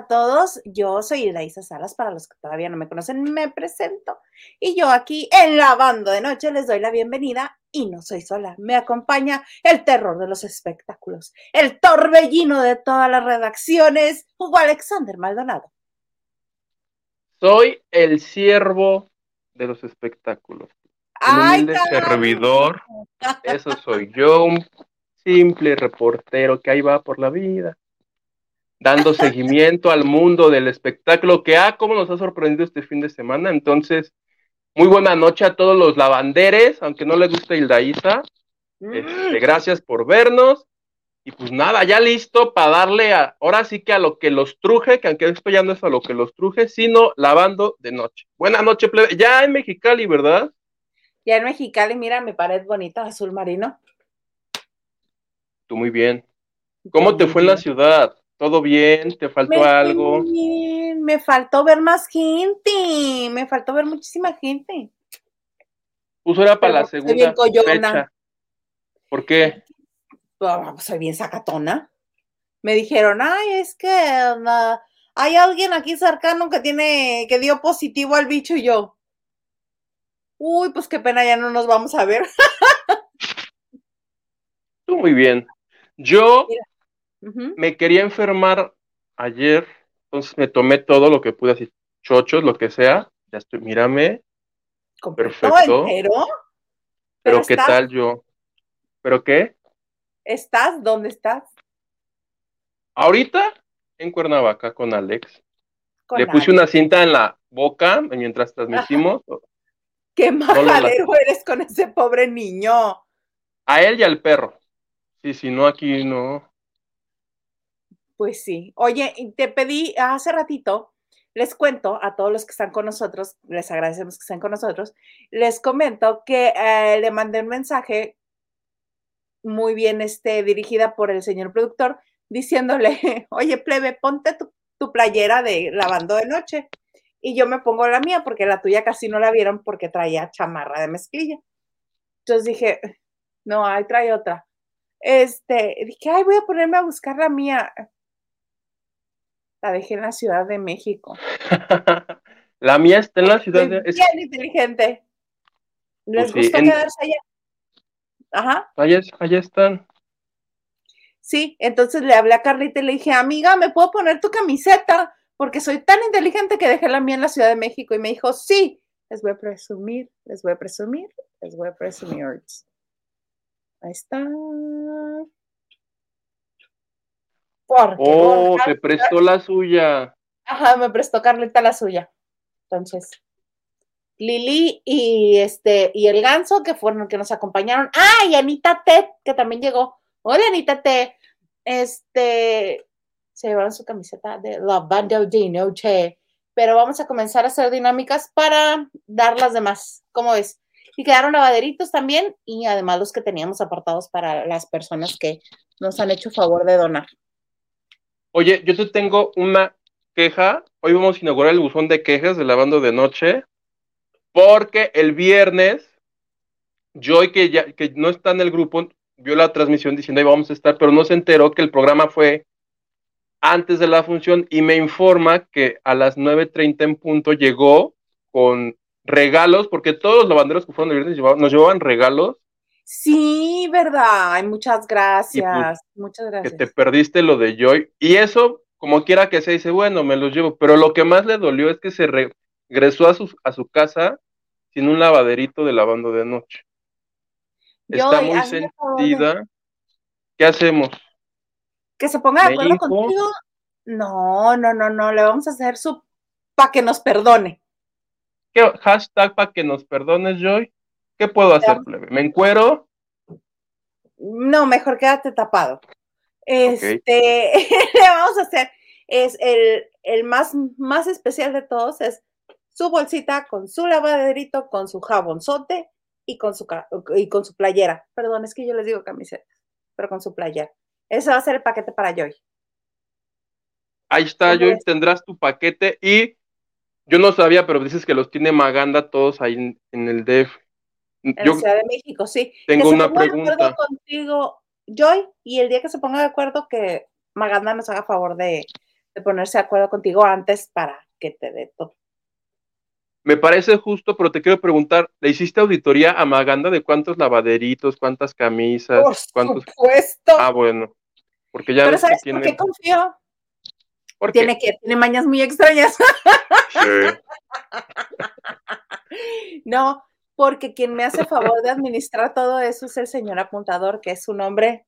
Para todos. Yo soy Iraísa Salas, para los que todavía no me conocen, me presento. Y yo aquí en la banda de noche les doy la bienvenida y no soy sola. Me acompaña el terror de los espectáculos, el torbellino de todas las redacciones, Hugo Alexander Maldonado. Soy el siervo de los espectáculos. ¡Ay, humilde servidor. Eso soy yo, un simple reportero que ahí va por la vida dando seguimiento al mundo del espectáculo que, ah, cómo nos ha sorprendido este fin de semana. Entonces, muy buena noche a todos los lavanderes, aunque no les guste Hildaísa. Este, Mm. gracias por vernos. Y pues nada, ya listo para darle a, ahora sí que a lo que los truje, que aunque esto ya no es a lo que los truje, sino lavando de noche. Buena noche, plebe. Ya en Mexicali, ¿verdad? Ya en Mexicali, mira mi pared bonita, azul marino. Tú muy bien. ¿Cómo te fue en la ciudad? ¿Todo bien? ¿Te faltó Me algo? bien, Me faltó ver más gente. Me faltó ver muchísima gente. Puso era para Pero la segunda fecha. ¿Por qué? Ah, soy bien sacatona. Me dijeron, ay, es que ah, hay alguien aquí cercano que tiene, que dio positivo al bicho y yo. Uy, pues qué pena, ya no nos vamos a ver. Tú muy bien. Yo Me quería enfermar ayer, entonces me tomé todo lo que pude, así, chochos, lo que sea. Ya estoy, mírame, Perfecto. entero. pero ¿qué estás- tal yo? ¿Pero qué? ¿Estás? ¿Dónde estás? Ahorita en Cuernavaca con Alex. Con Le puse Alex. una cinta en la boca mientras transmitimos. Qué majadero eres con ese pobre niño. A él y al perro. Sí, si no, aquí no. Pues sí. Oye, te pedí hace ratito, les cuento a todos los que están con nosotros, les agradecemos que estén con nosotros, les comento que eh, le mandé un mensaje muy bien este, dirigida por el señor productor, diciéndole, oye, plebe, ponte tu, tu playera de lavando de noche. Y yo me pongo la mía porque la tuya casi no la vieron porque traía chamarra de mezclilla. Entonces dije, no, ahí trae otra. Este, dije, ay, voy a ponerme a buscar la mía. La dejé en la Ciudad de México. la mía está en la ciudad de. es- bien inteligente. ¿Les Pues sí, en- quedarse allá? Ajá, allá, allá están. sí. Entonces le hablé a Carlita y le dije, amiga, ¿me puedo poner tu camiseta? Porque soy tan inteligente que dejé la mía en la Ciudad de México. Y me dijo, sí, les voy a presumir, les voy a presumir, les voy a presumir. Ahí está. Porque Oh, Borja- te prestó la suya. Ajá, me prestó Carlita la suya. Entonces, Lili y este y el ganso que fueron los que nos acompañaron. Ah, y Anita T, que también llegó. Hola, Anita T. Este se llevaron su camiseta de la banda de noche. Pero vamos a comenzar a hacer dinámicas para dar las demás. ¿Cómo ves? Y quedaron lavaderitos también, y además los que teníamos apartados para las personas que nos han hecho favor de donar. Oye, yo te tengo una queja. Hoy vamos a inaugurar el buzón de quejas de lavando de noche. Porque el viernes, Joy, que, ya, que no está en el grupo, vio la transmisión diciendo ahí vamos a estar, pero no se enteró que el programa fue antes de la función y me informa que a las 9.30 en punto llegó con regalos, porque todos los lavanderos que fueron el viernes nos llevaban regalos, Sí, verdad. Ay, muchas gracias. muchas que gracias. te perdiste lo de Joy. Y eso, como quiera que sea, dice, bueno, me los llevo. Pero lo que más le dolió es que se re- regresó a su, a su casa sin un lavaderito de lavando de noche. Está Joy, muy favor de- sentida. ¿Qué hacemos? Que se ponga de ¿Me acuerdo contigo. No, no, no, no. Le vamos a hacer su para que nos perdone. ¿Qué hashtag para que nos perdones, Joy? ¿Qué puedo hacer, plebe? ¿Me encuero? No, mejor quédate tapado. Este, le vamos a hacer, es el, el más, más especial de todos, es su bolsita con su lavaderito, con su jabonzote y con su, y con su playera. Perdón, es que yo les digo camiseta, pero con su playera. Ese va a ser el paquete para Joy. Ahí está, ¿Cómo Joy, tendrás tu paquete y yo no sabía, pero dices que los tiene Maganda todos ahí en, en el DF. En Yo la Ciudad de México, sí. tengo que se una ponga de acuerdo pregunta. contigo, Joy, y el día que se ponga de acuerdo que Maganda nos haga favor de, de ponerse de acuerdo contigo antes para que te dé todo. Me parece justo, pero te quiero preguntar, ¿le hiciste auditoría a Maganda de cuántos lavaderitos, cuántas camisas, Por cuántos? supuesto. Ah, bueno, porque ya Pero ves que ¿sabes por tiene. qué confío? ¿Por qué? Tiene que, tiene mañas muy extrañas. Sí. No, porque quien me hace favor de administrar todo eso es el señor apuntador, que es un hombre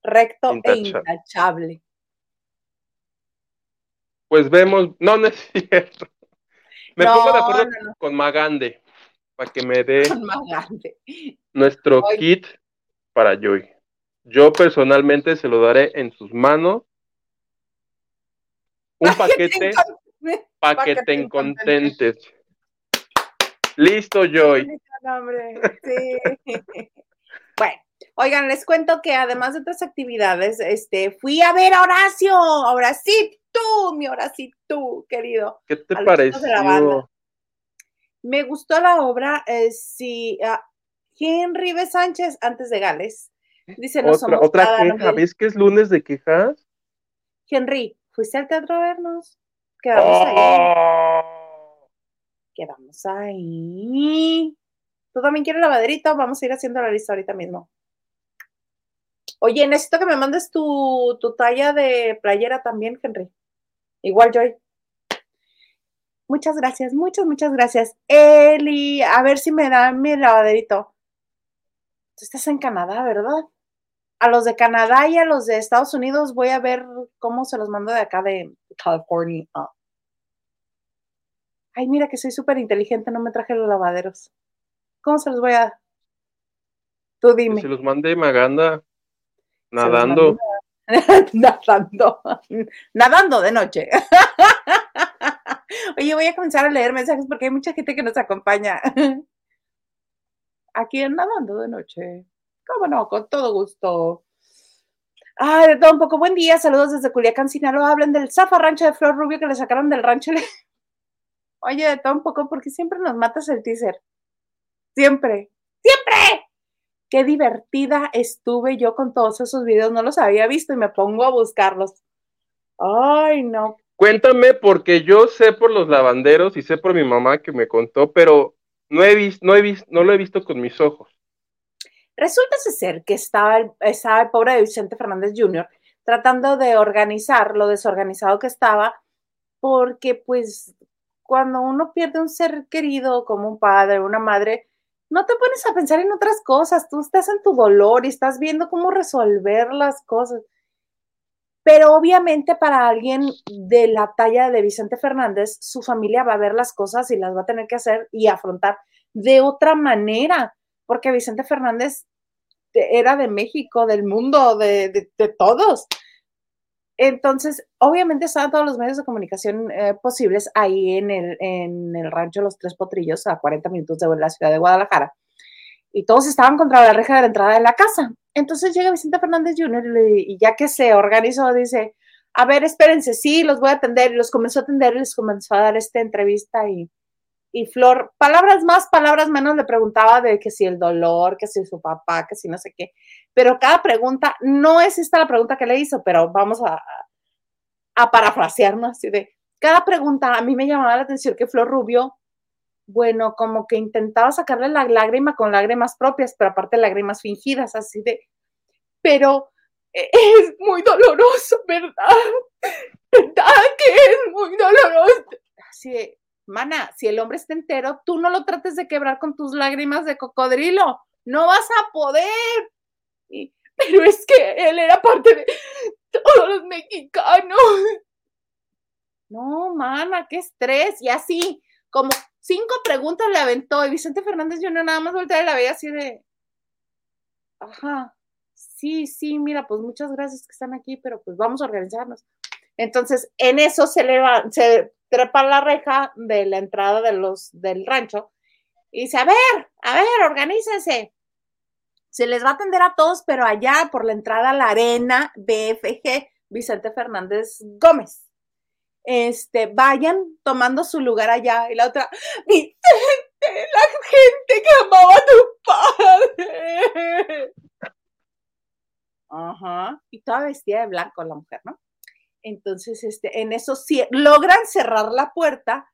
recto e Intachable. Pues vemos, no, no es cierto. Me no, pongo de acuerdo no, no, con Magande para que me dé nuestro kit para Joy. Yo personalmente se lo daré en sus manos. Un paquete para que te incontentes. Listo, Joy. Sí. bueno, oigan, les cuento que además de otras actividades, este, fui a ver a Horacio. Ahora sí, tú, mi Horacito, querido. ¿Qué te pareció? Me gustó la obra, eh, sí, ah, Henry B. Sánchez, antes de Gales. Dice, no Otra, somos otra queja. ¿Ves que es lunes de quejas? Henry, ¿fuiste al teatro a vernos? Quedamos ahí. Quedamos ahí. ¿Tú también quieres lavaderito? Vamos a ir haciendo la lista ahorita mismo. Oye, necesito que me mandes tu, tu talla de playera también, Henry. Igual, Joy. Muchas gracias, muchas, muchas gracias. Eli, a ver si me da mi lavaderito. Tú estás en Canadá, ¿verdad? A los de Canadá y a los de Estados Unidos voy a ver cómo se los mando de acá de California. Ay, mira que soy súper inteligente, no me traje los lavaderos. ¿Cómo se los voy a dar? Tú dime. se los mandé Maganda nadando. nadando. Nadando de noche. Oye, voy a comenzar a leer mensajes porque hay mucha gente que nos acompaña. Aquí en Nadando de noche. ¿Cómo no? Con todo gusto. Ay, de todo un poco. Buen día. Saludos desde Culiacán, Sinaloa. Hablen del Zafa Rancho de Flor Rubio que le sacaron del rancho. Oye, de todo un poco, porque siempre nos matas el teaser. Siempre. ¡Siempre! Qué divertida estuve yo con todos esos videos. No los había visto y me pongo a buscarlos. Ay, no. Cuéntame, porque yo sé por los lavanderos y sé por mi mamá que me contó, pero no he visto, no he visto, no lo he visto con mis ojos. Resulta ser que estaba el, estaba el pobre de Vicente Fernández Jr. tratando de organizar lo desorganizado que estaba, porque pues cuando uno pierde un ser querido como un padre, una madre, no te pones a pensar en otras cosas, tú estás en tu dolor y estás viendo cómo resolver las cosas. Pero obviamente para alguien de la talla de Vicente Fernández, su familia va a ver las cosas y las va a tener que hacer y afrontar de otra manera, porque Vicente Fernández era de México, del mundo, de, de, de todos. Entonces, obviamente estaban todos los medios de comunicación eh, posibles ahí en el, en el rancho Los Tres Potrillos, a 40 minutos de la ciudad de Guadalajara. Y todos estaban contra la reja de la entrada de la casa. Entonces llega Vicente Fernández Jr. y, ya que se organizó, dice, a ver, espérense, sí, los voy a atender. Y los comenzó a atender y les comenzó a dar esta entrevista y, y Flor, palabras más, palabras menos, le preguntaba de que si el dolor, que si su papá, que si no sé qué. Pero cada pregunta, no es esta la pregunta que le hizo, pero vamos a, a parafrasearnos así de, cada pregunta a mí me llamaba la atención que Flor Rubio, bueno, como que intentaba sacarle la lágrima con lágrimas propias, pero aparte lágrimas fingidas, así de, pero es muy doloroso, ¿verdad? ¿Verdad que es muy doloroso? Así de, mana, si el hombre está entero, tú no lo trates de quebrar con tus lágrimas de cocodrilo, no vas a poder. Pero es que él era parte de todos los mexicanos. No, mana, qué estrés. Y así, como cinco preguntas le aventó y Vicente Fernández yo nada más volteaba y la veía así de, ajá, sí, sí, mira, pues muchas gracias que están aquí, pero pues vamos a organizarnos. Entonces, en eso se, le va, se trepa la reja de la entrada de los, del rancho y dice, a ver, a ver, organícense. Se les va a atender a todos, pero allá por la entrada a la arena BFG Vicente Fernández Gómez. Este, vayan tomando su lugar allá. Y la otra, Vicente, la gente que amaba a tu padre. Ajá. Y toda vestida de blanco la mujer, ¿no? Entonces, este, en eso logran cerrar la puerta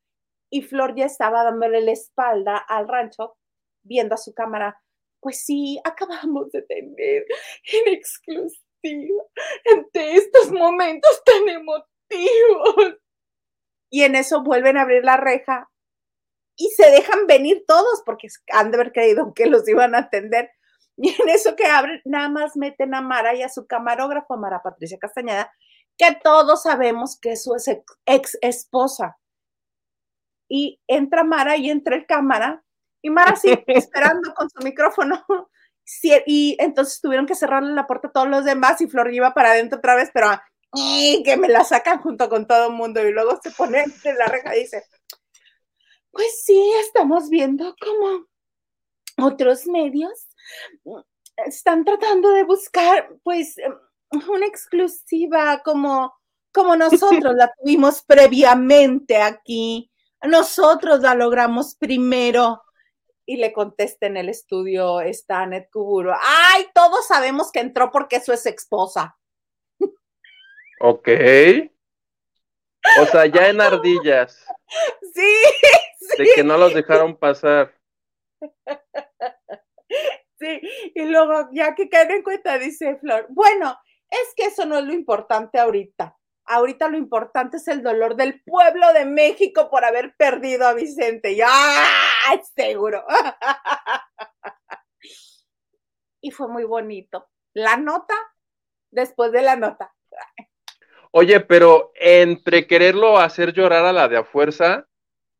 y Flor ya estaba dándole la espalda al rancho, viendo a su cámara. Pues sí, acabamos de tener en exclusiva ante estos momentos tan emotivos. Y en eso vuelven a abrir la reja y se dejan venir todos porque han de haber creído que los iban a atender. Y en eso que abren, nada más meten a Mara y a su camarógrafo, Mara Patricia Castañeda, que todos sabemos que es su ex esposa. Y entra Mara y entra el cámara, y Mara sigue esperando con su micrófono. Y entonces tuvieron que cerrarle la puerta a todos los demás y Flor iba para adentro otra vez, pero que me la sacan junto con todo el mundo y luego se pone en la reja y dice, pues sí, estamos viendo como otros medios están tratando de buscar, pues, una exclusiva como, como nosotros la tuvimos previamente aquí. Nosotros la logramos primero. Y le contesta en el estudio Stanet Kuburo, ay, todos sabemos que entró porque eso es esposa. Ok. O sea, ya en ardillas. Sí, De que no los dejaron pasar. Sí, y luego ya que caen en cuenta, dice Flor, bueno, es que eso no es lo importante ahorita. Ahorita lo importante es el dolor del pueblo de México por haber perdido a Vicente. Ya, seguro. Y fue muy bonito. La nota después de la nota. Oye, pero entre quererlo hacer llorar a la de a fuerza,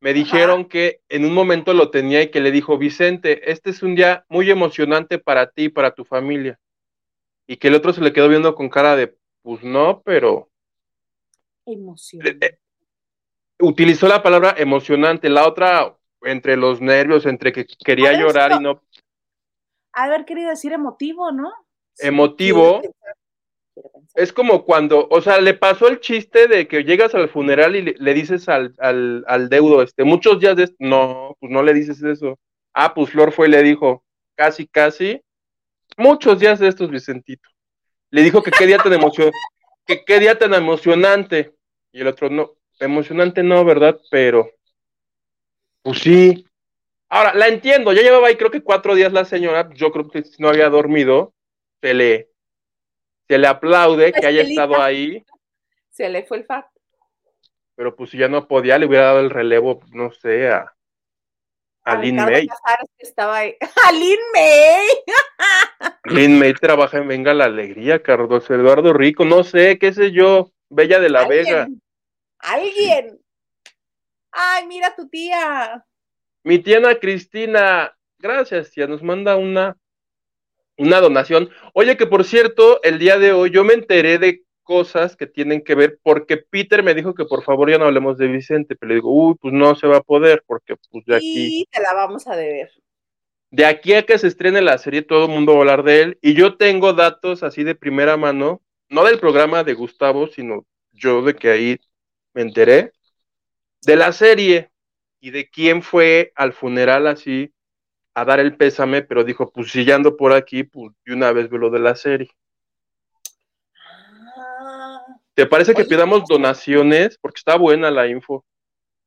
me dijeron que en un momento lo tenía y que le dijo, Vicente, este es un día muy emocionante para ti y para tu familia. Y que el otro se le quedó viendo con cara de, pues no, pero... Emocionante. Eh, utilizó la palabra emocionante, la otra entre los nervios, entre que quería llorar y no... Haber querido decir emotivo, ¿no? Emotivo. Es como cuando, o sea, le pasó el chiste de que llegas al funeral y le, dices al, al, deudo, este, muchos días de no, pues no le dices eso. Ah, pues Flor fue y le dijo, casi, casi, muchos días de estos, Vicentito. Le dijo que qué día tan emocionante, que qué día tan emocionante. Y el otro, no, emocionante no, ¿verdad? Pero, pues sí. Ahora, la entiendo, ya llevaba ahí creo que cuatro días la señora, yo creo que si no había dormido, se le se le aplaude que haya estado ahí. Se le fue el facto. Pero pues si ya no podía, le hubiera dado el relevo, no sé, a, a, Lin May. estaba ahí. ¡A Lin May! Lin May trabaja en Venga la Alegría, Carlos Eduardo Rico, no sé, qué sé yo, Bella de la Vega. ¿Alguien? Ay, mira tu tía. Mi tía Ana Cristina, gracias, tía, nos manda una una donación. Oye, que por cierto, el día de hoy yo me enteré de cosas que tienen que ver, porque Peter me dijo que por favor ya no hablemos de Vicente, pero le digo, uy, pues no se va a poder, porque pues de aquí... Y te la vamos a deber. De aquí a que se estrene la serie, todo el mundo va a hablar de él, y yo tengo datos así de primera mano, no del programa de Gustavo, sino yo de que ahí me enteré, de la serie y de quién fue al funeral así a dar el pésame, pero dijo, pues si ya ando por aquí, pues de una vez veo lo de la serie. ¿Te parece que pidamos donaciones? Porque está buena la info.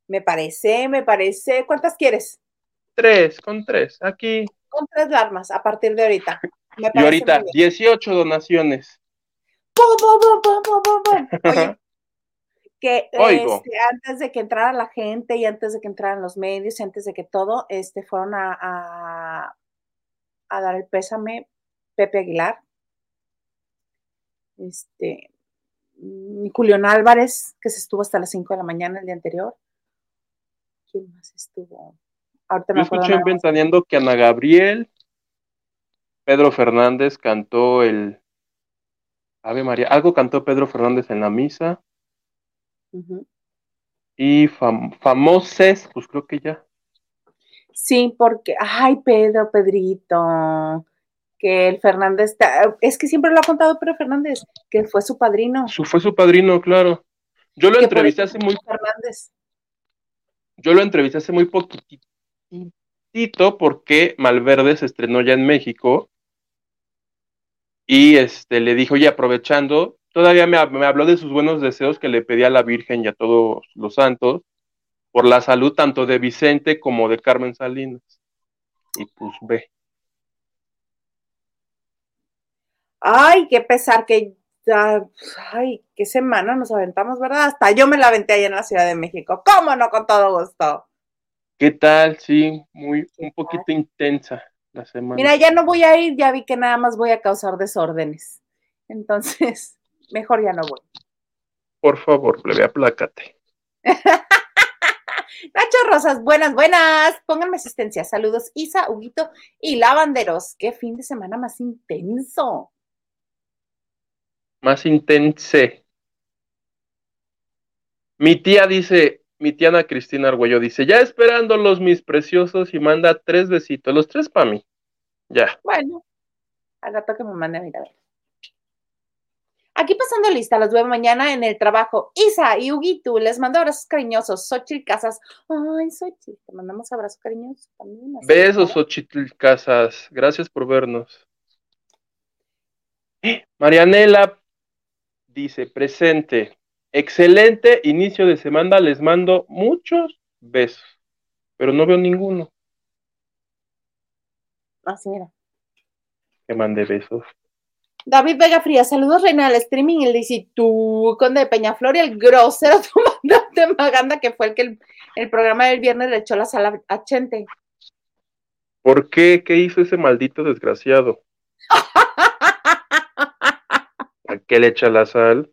Me parece, me parece. ¿Cuántas quieres? Tres, con tres, aquí. Con tres armas, a partir de ahorita. y ahorita, 18 donaciones. Oye, que este, antes de que entrara la gente y antes de que entraran los medios y antes de que todo, este, fueron a, a, dar el pésame Pepe Aguilar, este, Julián Álvarez, que se estuvo hasta las 5 de la mañana el día anterior. ¿Quién más estuvo? Ahorita me Yo escuché ventaneando que Ana Gabriel, Pedro Fernández cantó el Ave María, algo cantó Pedro Fernández en la misa. Y famoses, pues creo que ya. Sí, porque, ay, Pedro, Pedrito, que el Fernández, es que siempre lo ha contado Pedro Fernández, que fue su padrino. Su, fue su padrino, claro. Yo lo entrevisté hace muy... Fernández. Yo lo entrevisté hace muy poquitito porque Malverde se estrenó ya en México Y este, le dijo, oye, aprovechando, todavía me, me habló de sus buenos deseos que le pedía a la Virgen y a todos los santos por la salud tanto de Vicente como de Carmen Salinas. Y pues ve. Ay, qué pesar que ay, qué semana nos aventamos, ¿verdad? Hasta yo me la aventé allá en la Ciudad de México. ¿Cómo no? Con todo gusto. ¿Qué tal? Sí, muy, un poquito intensa la semana. Mira, ya no voy a ir, ya vi que nada más voy a causar desórdenes. Entonces, mejor ya no voy. Por favor, plebe, aplácate. Nacho Rosas, buenas, buenas. Pónganme asistencia. Saludos, Isa, Huguito y Lavanderos. Qué fin de semana más intenso más intense. Mi tía dice, mi tía Ana Cristina Argüello dice, ya esperándolos mis preciosos y manda tres besitos, los tres para mí. Ya. Bueno, al rato que me mande a ver. Aquí pasando lista, los veo mañana en el trabajo. Isa y Huguito, les mando abrazos cariñosos. Xochitl Casas. Ay, Xochitl, te mandamos abrazos cariñosos también. Besos, Xochitl Casas. Gracias por vernos. Marianela dice, presente, excelente inicio de semana, les mando muchos besos, pero no veo ninguno. Así era. Que mande besos. David Vega Fría, saludos Reina al streaming, él dice, tú, Conde de Peñaflor y el grosero de Maganda, que fue el que el, programa del viernes le echó la sala a Chente. ¿Por qué? ¿Qué hizo ese maldito desgraciado? ¿A qué le echa la sal?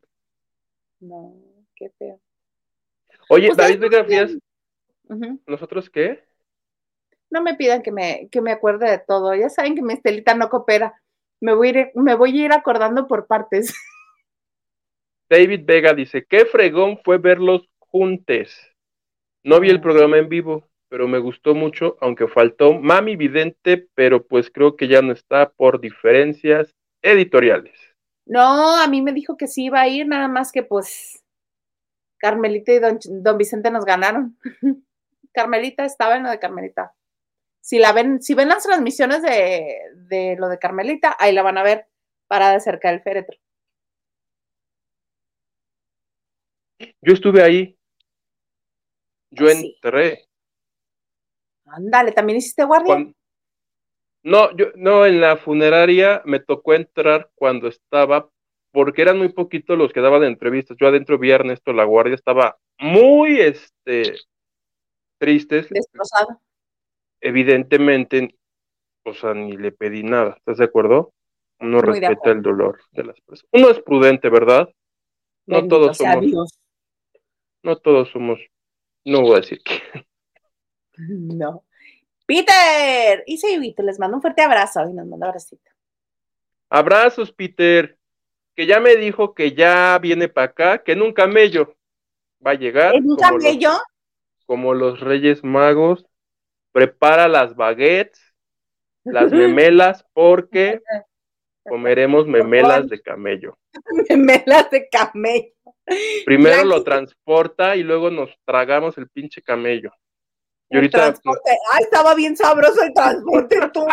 No, qué feo. Oye, pues David Vega Frías, ¿nosotros qué? No me pidan que me, que me acuerde de todo. Ya saben que mi estelita no coopera. Me voy, a ir, me voy a ir acordando por partes. David Vega dice, qué fregón fue verlos juntos. No vi el programa en vivo, pero me gustó mucho, aunque faltó Mami Vidente, pero pues creo que ya no está por diferencias editoriales. No, a mí me dijo que sí iba a ir, nada más que pues Carmelita y don, don Vicente nos ganaron. Carmelita estaba en lo de Carmelita. Si la ven, si ven las transmisiones de, de lo de Carmelita, ahí la van a ver parada cerca del féretro. Yo estuve ahí. Yo ah, entré. Ándale, ¿también hiciste guardia? No, yo, no, en la funeraria me tocó entrar cuando estaba, porque eran muy poquitos los que daban entrevistas. Yo adentro vi a Ernesto La Guardia, estaba muy, este, tristes. Destrozado. Evidentemente, o sea, ni le pedí nada, ¿estás de acuerdo? Uno respeta el dolor de las personas. Uno es prudente, ¿verdad? No todos somos. No todos somos. No voy a decir que. No. Peter, y sí, les mando un fuerte abrazo y nos manda abracito. Abrazos, Peter, que ya me dijo que ya viene para acá, que en un camello va a llegar. ¿En un camello? como los Reyes Magos, prepara las baguettes, las memelas, porque comeremos memelas de camello. memelas de camello. Primero lo transporta y luego nos tragamos el pinche camello. Y ahorita. Ay, estaba bien sabroso el transporte, tú.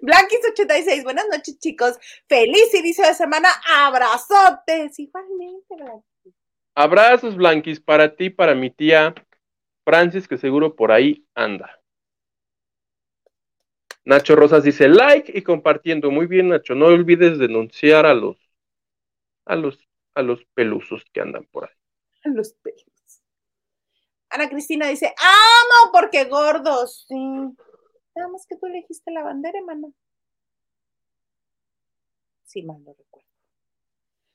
Blanquis86, buenas noches, chicos. Feliz inicio de semana. Abrazotes. Igualmente, Blanquis. Abrazos, Blanquis, para ti, para mi tía Francis, que seguro por ahí anda. Nacho Rosas dice like y compartiendo. Muy bien, Nacho. No olvides denunciar a los, a los, a los pelusos que andan por ahí los pelos. Ana Cristina dice, amo porque gordos. Sí. Nada más que tú elegiste la bandera, hermano. Sí, mal no recuerdo.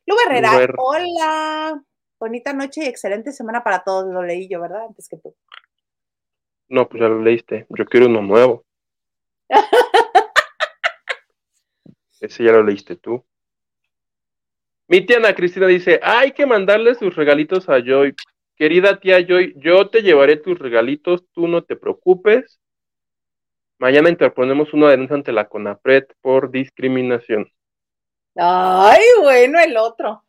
Lu Herrera, hola. Bonita noche y excelente semana para todos. Lo leí yo, ¿verdad? Antes que tú. No, pues ya lo leíste. Yo quiero uno nuevo. Ese ya lo leíste tú. Mi tía Ana Cristina dice, hay que mandarle sus regalitos a Joy. Querida tía Joy, yo te llevaré tus regalitos, tú no te preocupes. Mañana interponemos una denuncia ante la CONAPRED por discriminación. Ay, bueno, el otro.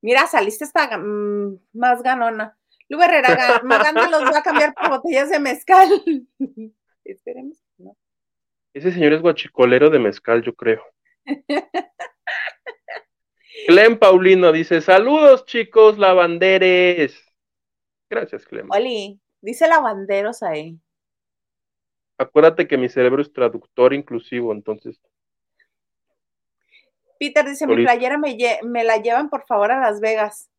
Mira, saliste esta mm, más ganona. Lu Herrera, Maganda los va a cambiar por botellas de mezcal. Esperemos, ¿no? Ese señor es guachicolero de mezcal, yo creo. Clem Paulino dice: Saludos, chicos, lavanderes. Gracias, Clem. Oli, dice lavanderos ahí. Acuérdate que mi cerebro es traductor inclusivo, entonces. Peter dice: Mi playera me, me la llevan, por favor, a Las Vegas.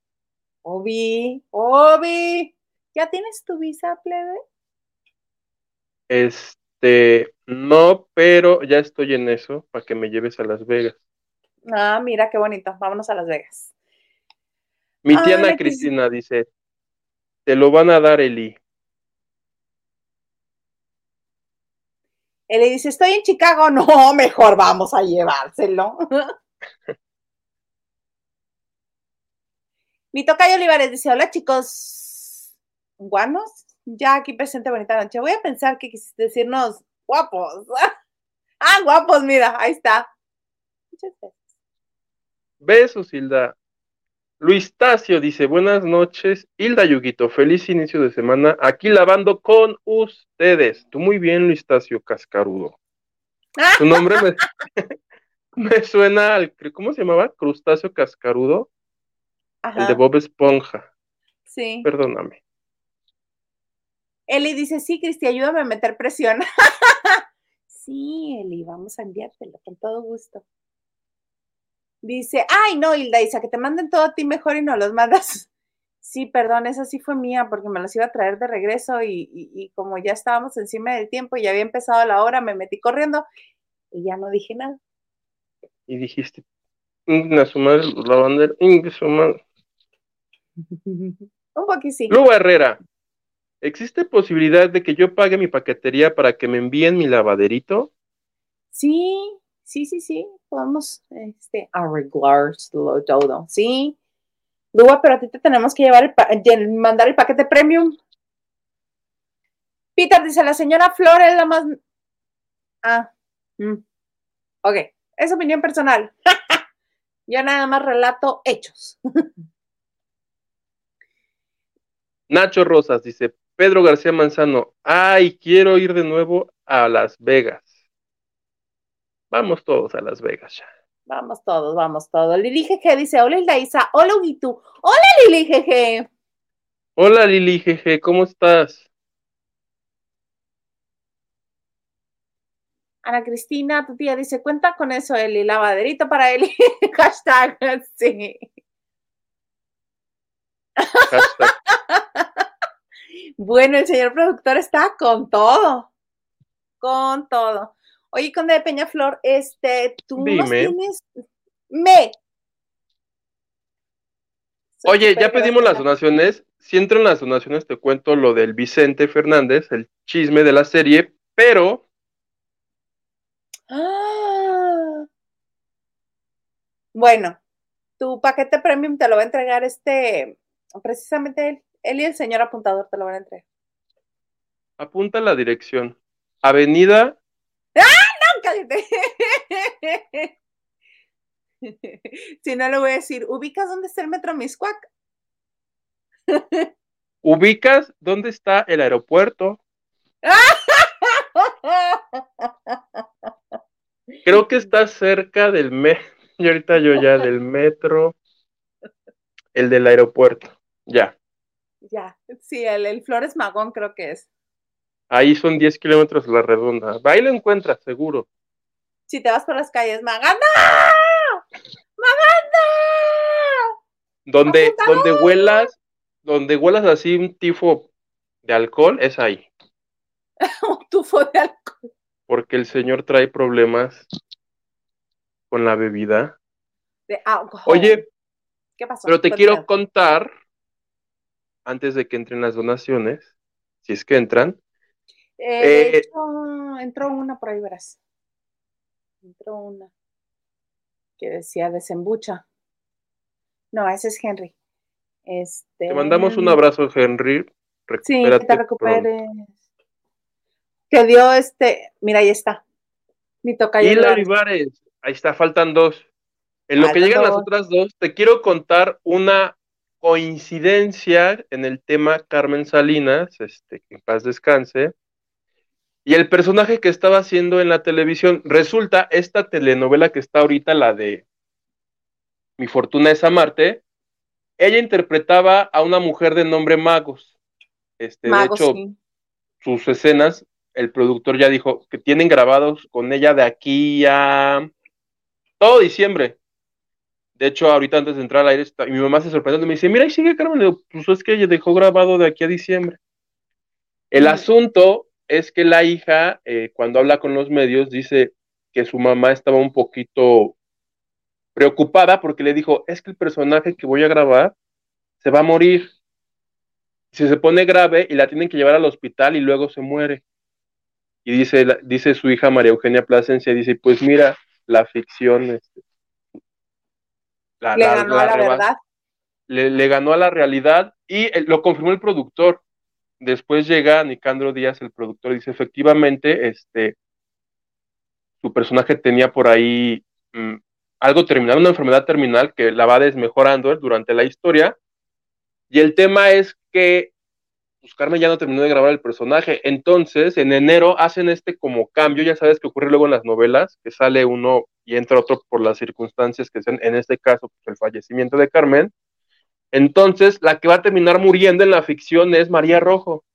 Obi, Obi, ¿ya tienes tu visa, plebe? Este, no, pero ya estoy en eso para que me lleves a Las Vegas. Ah, mira qué bonito. Vámonos a Las Vegas. Mi tía Ana Cristina dice: Te lo van a dar, Eli. Eli dice: Estoy en Chicago. No, mejor vamos a llevárselo. Mi tocayo Olivares dice: Hola, chicos. ¿Guanos? Ya aquí presente, bonita noche. Voy a pensar que quisiste decirnos guapos. ah, guapos, mira, ahí está. Muchas gracias. Besos, Hilda. Luis Tacio dice, buenas noches, Hilda Yuguito, feliz inicio de semana, aquí lavando con ustedes. Tú muy bien, Luis Tacio Cascarudo. Tu nombre me, me, suena al, ¿cómo se llamaba? Crustáceo Cascarudo. El de Bob Esponja. Sí. Perdóname. Eli dice, sí, Cristi, ayúdame a meter presión. sí, Eli, vamos a enviártelo con todo gusto. Dice, ay, no, Hilda, dice que te manden todo a ti mejor y no los mandas. Sí, perdón, esa sí fue mía porque me los iba a traer de regreso y, como ya estábamos encima del tiempo y ya había empezado la hora, me metí corriendo y ya no dije nada. Y dijiste, a su madre, la bandera, su madre. Un poquito sí. Luego Herrera, ¿existe posibilidad de que yo pague mi paquetería para que me envíen mi lavaderito? Sí, sí, sí, sí, podemos este, arreglar todo, ¿sí? Luego, pero a ti te tenemos que llevar el mandar el paquete premium. Peter dice, la señora Flor es la más... Ah, mm. ok, es opinión personal. Yo nada más relato hechos. Nacho Rosas dice, Pedro García Manzano, ay, quiero ir de nuevo a Las Vegas. Vamos todos a Las Vegas ya. Vamos todos, vamos todos. Lili Jeje dice, hola Isa, hola Huguito, hola Lili Jeje. Hola Lili Jeje, ¿cómo estás? Ana Cristina, tu tía dice, cuenta con eso, Eli, lavaderito para Eli. Hashtag, sí. Hashtag. bueno, el señor productor está con todo. Con todo. Oye, Conde de Peñaflor, este, tú Dime. tienes. Me. Oye, ya pedimos las donaciones. Si entran las donaciones, te cuento lo del Vicente Fernández, el chisme de la serie, pero. Ah. Bueno, tu paquete premium te lo va a entregar este, precisamente él, él y el señor apuntador te lo van a entregar. Apunta la dirección. Avenida si no, le voy a decir, ¿ubicas dónde está el metro Miscuac? ¿Ubicas dónde está el aeropuerto? Creo que está cerca del metro. Y ahorita yo ya del metro. El del aeropuerto. Ya. Ya. Sí, el, el Flores Magón creo que es. Ahí son 10 kilómetros la redonda. Ahí lo encuentras, seguro si te vas por las calles, Maganda, Maganda. Donde, donde huelas, donde huelas así un tifo de alcohol, es ahí. un tufo de alcohol. Porque el señor trae problemas con la bebida. De alcohol. Oye, ¿qué pasó? Pero te quiero contar, antes de que entren las donaciones, si es que entran. Eh, eh, entró una por ahí, verás entró una que decía desembucha. No, ese es Henry. Este, te mandamos un abrazo, Henry. sí, que te recuperes. Que dio este, mira, ahí está. Mi tocayo. Y Olivares, ahí está, faltan dos. En lo que llegan las otras dos, te quiero contar una coincidencia en el tema Carmen Salinas, este, que en paz descanse. Y el personaje que estaba haciendo en la televisión, resulta esta telenovela que está ahorita, la de Mi fortuna es amarte, ella interpretaba a una mujer de nombre Magos. Este, de hecho, sus escenas, el productor ya dijo que tienen grabados con ella de aquí a todo diciembre. De hecho, ahorita antes de entrar al aire, y mi mamá se sorprendió y me dice, mira, ahí sigue Carmen. pues es que ella dejó grabado de aquí a diciembre. El asunto es que la hija, eh, cuando habla con los medios, dice que su mamá estaba un poquito preocupada porque le dijo, es que el personaje que voy a grabar se va a morir. Si se pone grave y la tienen que llevar al hospital y luego se muere. Y dice, dice su hija María Eugenia Plasencia, dice, pues mira, la ficción este, le ganó a la verdad. Le, ganó a la realidad y eh, lo confirmó el productor. Después llega Nicandro Díaz, el productor, y dice, efectivamente, este, su personaje tenía por ahí mm, algo terminal, una enfermedad terminal que la va desmejorando durante la historia. Y el tema es que pues Carmen ya no terminó de grabar el personaje. Entonces, en enero hacen este como cambio, ya sabes que ocurre luego en las novelas, que sale uno y entra otro por las circunstancias que sean, en este caso, pues, el fallecimiento de Carmen. Entonces, la que va a terminar muriendo en la ficción es María Rojo.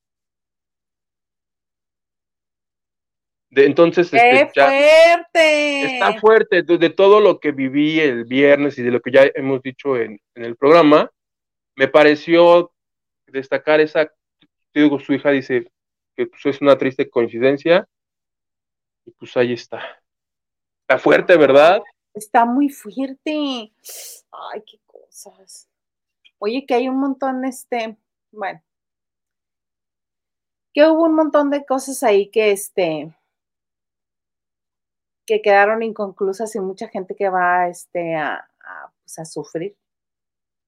De, entonces, este, ¡Qué fuerte! está fuerte de, todo lo que viví el viernes y de lo que ya hemos dicho en, en el programa. Me pareció destacar esa, digo, su hija dice que pues, es una triste coincidencia y pues ahí está. Está fuerte, ¿verdad? Está muy fuerte. Ay, qué cosas. Oye, que hay un montón, este, bueno, que hubo un montón de cosas ahí que, este, que quedaron inconclusas y mucha gente que va, este, a, pues, a sufrir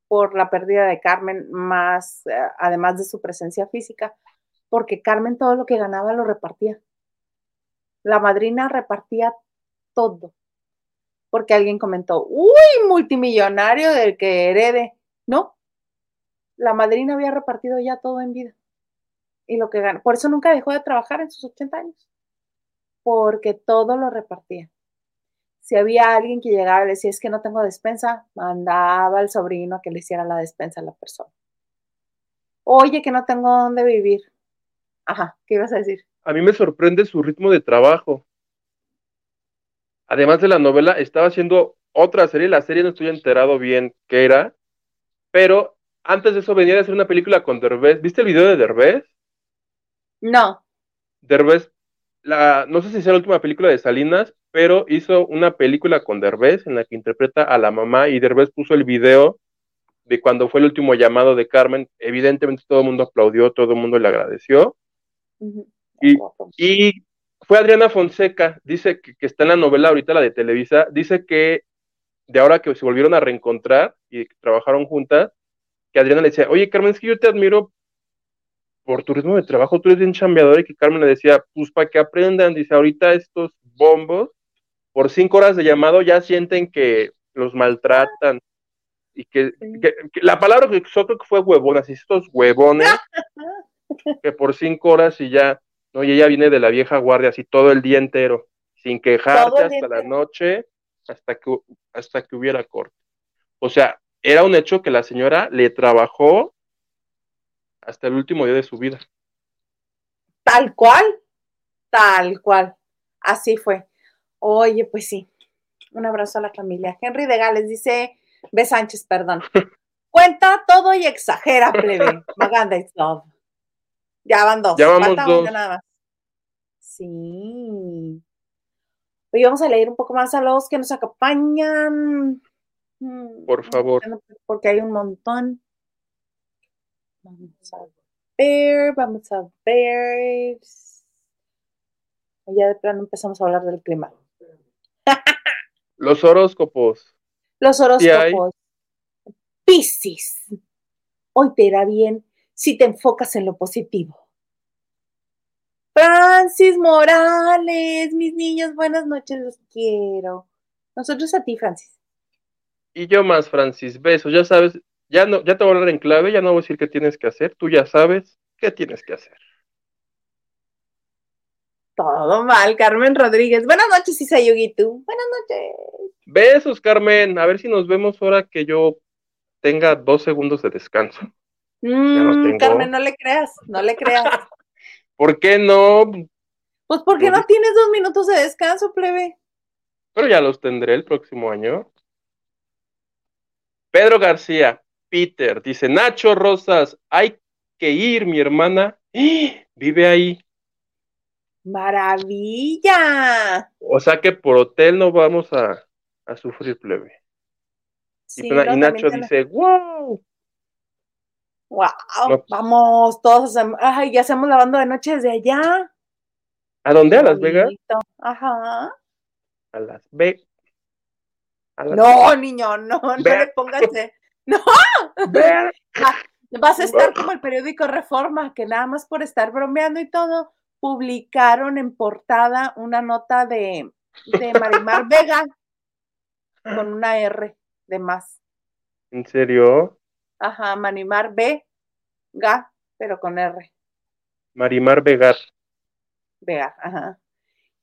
por la pérdida de Carmen, más, eh, además de su presencia física, porque Carmen todo lo que ganaba lo repartía. La madrina repartía todo. Porque alguien comentó, uy, multimillonario del que herede. No, la madrina había repartido ya todo en vida. Y lo que gana. Por eso nunca dejó de trabajar en sus 80 años. Porque todo lo repartía. Si había alguien que llegaba y le decía, es que no tengo despensa, mandaba al sobrino a que le hiciera la despensa a la persona. Oye, que no tengo dónde vivir. Ajá, ¿qué ibas a decir? A mí me sorprende su ritmo de trabajo además de la novela, estaba haciendo otra serie, la serie no estoy enterado bien qué era, pero antes de eso venía de hacer una película con Derbez. ¿Viste el video de Derbez? No. Derbez, la, no sé si sea la última película de Salinas, pero hizo una película con Derbez en la que interpreta a la mamá y Derbez puso el video de cuando fue el último llamado de Carmen. Evidentemente todo el mundo aplaudió, todo el mundo le agradeció. y, y, fue Adriana Fonseca, dice que, está en la novela ahorita, la de Televisa, dice que de ahora que se volvieron a reencontrar y trabajaron juntas, que Adriana le decía, oye Carmen, es que yo te admiro por tu ritmo de trabajo, tú eres bien chambeador, y que Carmen le decía, pues para que aprendan, dice, ahorita estos bombos, por cinco horas de llamado ya sienten que los maltratan, y que, la palabra que usó creo que fue huevonas, y estos huevones, que por cinco horas y ya, ¿no? Y ella viene de la vieja guardia así todo el día entero, sin quejarse hasta la noche, hasta que, hasta que hubiera corte. O sea, era un hecho que la señora le trabajó hasta el último día de su vida. Tal cual, tal cual. Así fue. Oye, pues sí. Un abrazo a la familia. Henry de Gales dice, B. Sánchez, perdón. Cuenta todo y exagera, plebe. Maganda is love. Ya van dos. Ya vamos dos. Nada más. Sí. Hoy vamos a leer un poco más a los que nos acompañan. Mm, Por favor. Porque hay un montón. Vamos a ver, vamos a ver. Ya de plano empezamos a hablar del clima. Los horóscopos. Los horóscopos. Piscis. Hoy te irá bien si te enfocas en lo positivo. Francis Morales, mis niños, buenas noches, los quiero. Nosotros a ti, Francis. Y yo más, Francis, besos, ya sabes, ya no, ya te voy a hablar en clave, ya no voy a decir qué tienes que hacer, tú ya sabes qué tienes que hacer. Todo mal, Carmen Rodríguez. Buenas noches, Isayuguitu. Buenas noches. Besos, Carmen. A ver si nos vemos ahora que yo tenga dos segundos de descanso. Mm, Carmen, no le creas, no le creas. ¿Por qué no? Pues porque no tienes dos minutos de descanso, plebe. Pero ya los tendré el próximo año. Pedro García, Peter, dice Nacho Rosas, hay que ir, mi hermana. Vive ahí. Maravilla. O sea que por hotel no vamos a, sufrir plebe. y, Nacho dice, wow. Wow, vamos, todos ay, ya hacemos lavando de noche desde allá. ¿A dónde? ¿A Las Vegas? Ajá. A Las Vegas. No, niño, no, no le pongas. No. Vas a estar como el periódico Reforma, que nada más por estar bromeando y todo, publicaron en portada una nota de, de Marimar Vega con una R de más. ¿En serio? Ajá, Marimar Vega, pero con R. Marimar Vegar. Vega, ajá.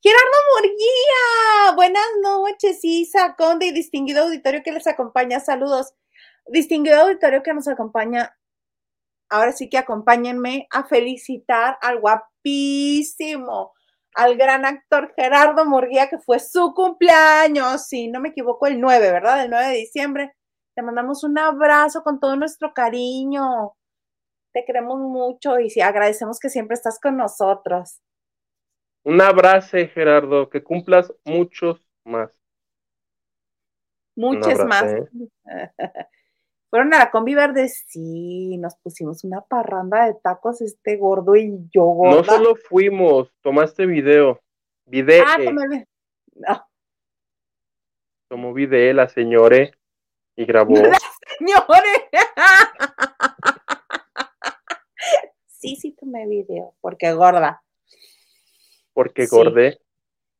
Gerardo Murguía, buenas noches, Isa, Conde y distinguido auditorio que les acompaña. Saludos. Distinguido auditorio que nos acompaña. Ahora sí que acompáñenme a felicitar al guapísimo, al gran actor Gerardo Murguía, que fue su cumpleaños, si no me equivoco, el 9, ¿verdad? El 9 de diciembre. Te mandamos un abrazo con todo nuestro cariño. Te queremos mucho y agradecemos que siempre estás con nosotros. Un abrazo, Gerardo, que cumplas muchos más. Muchos más. ¿eh? Fueron a la combi verde, sí, nos pusimos una parranda de tacos, este gordo y yo No solo fuimos, tomaste video. Video. Ah, tomé. No. Tomó video la señora y grabó. Señores. sí, sí tomé video, porque gorda. Porque gorde.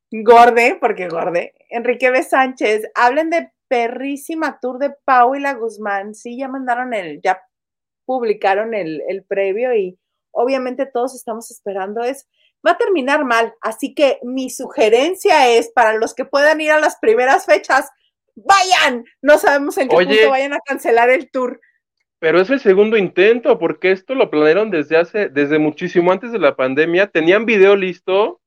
Gorde, porque gorde. Enrique B. Sánchez, hablen de perrísima tour de Pau y la Guzmán. Sí, ya mandaron el, ya publicaron el, el previo y obviamente todos estamos esperando es va a terminar mal. Así que mi sugerencia es para los que puedan ir a las primeras fechas, vayan. No sabemos en qué punto vayan a cancelar el tour. Pero es el segundo intento, porque esto lo planearon desde hace, desde muchísimo antes de la pandemia. Tenían video listo.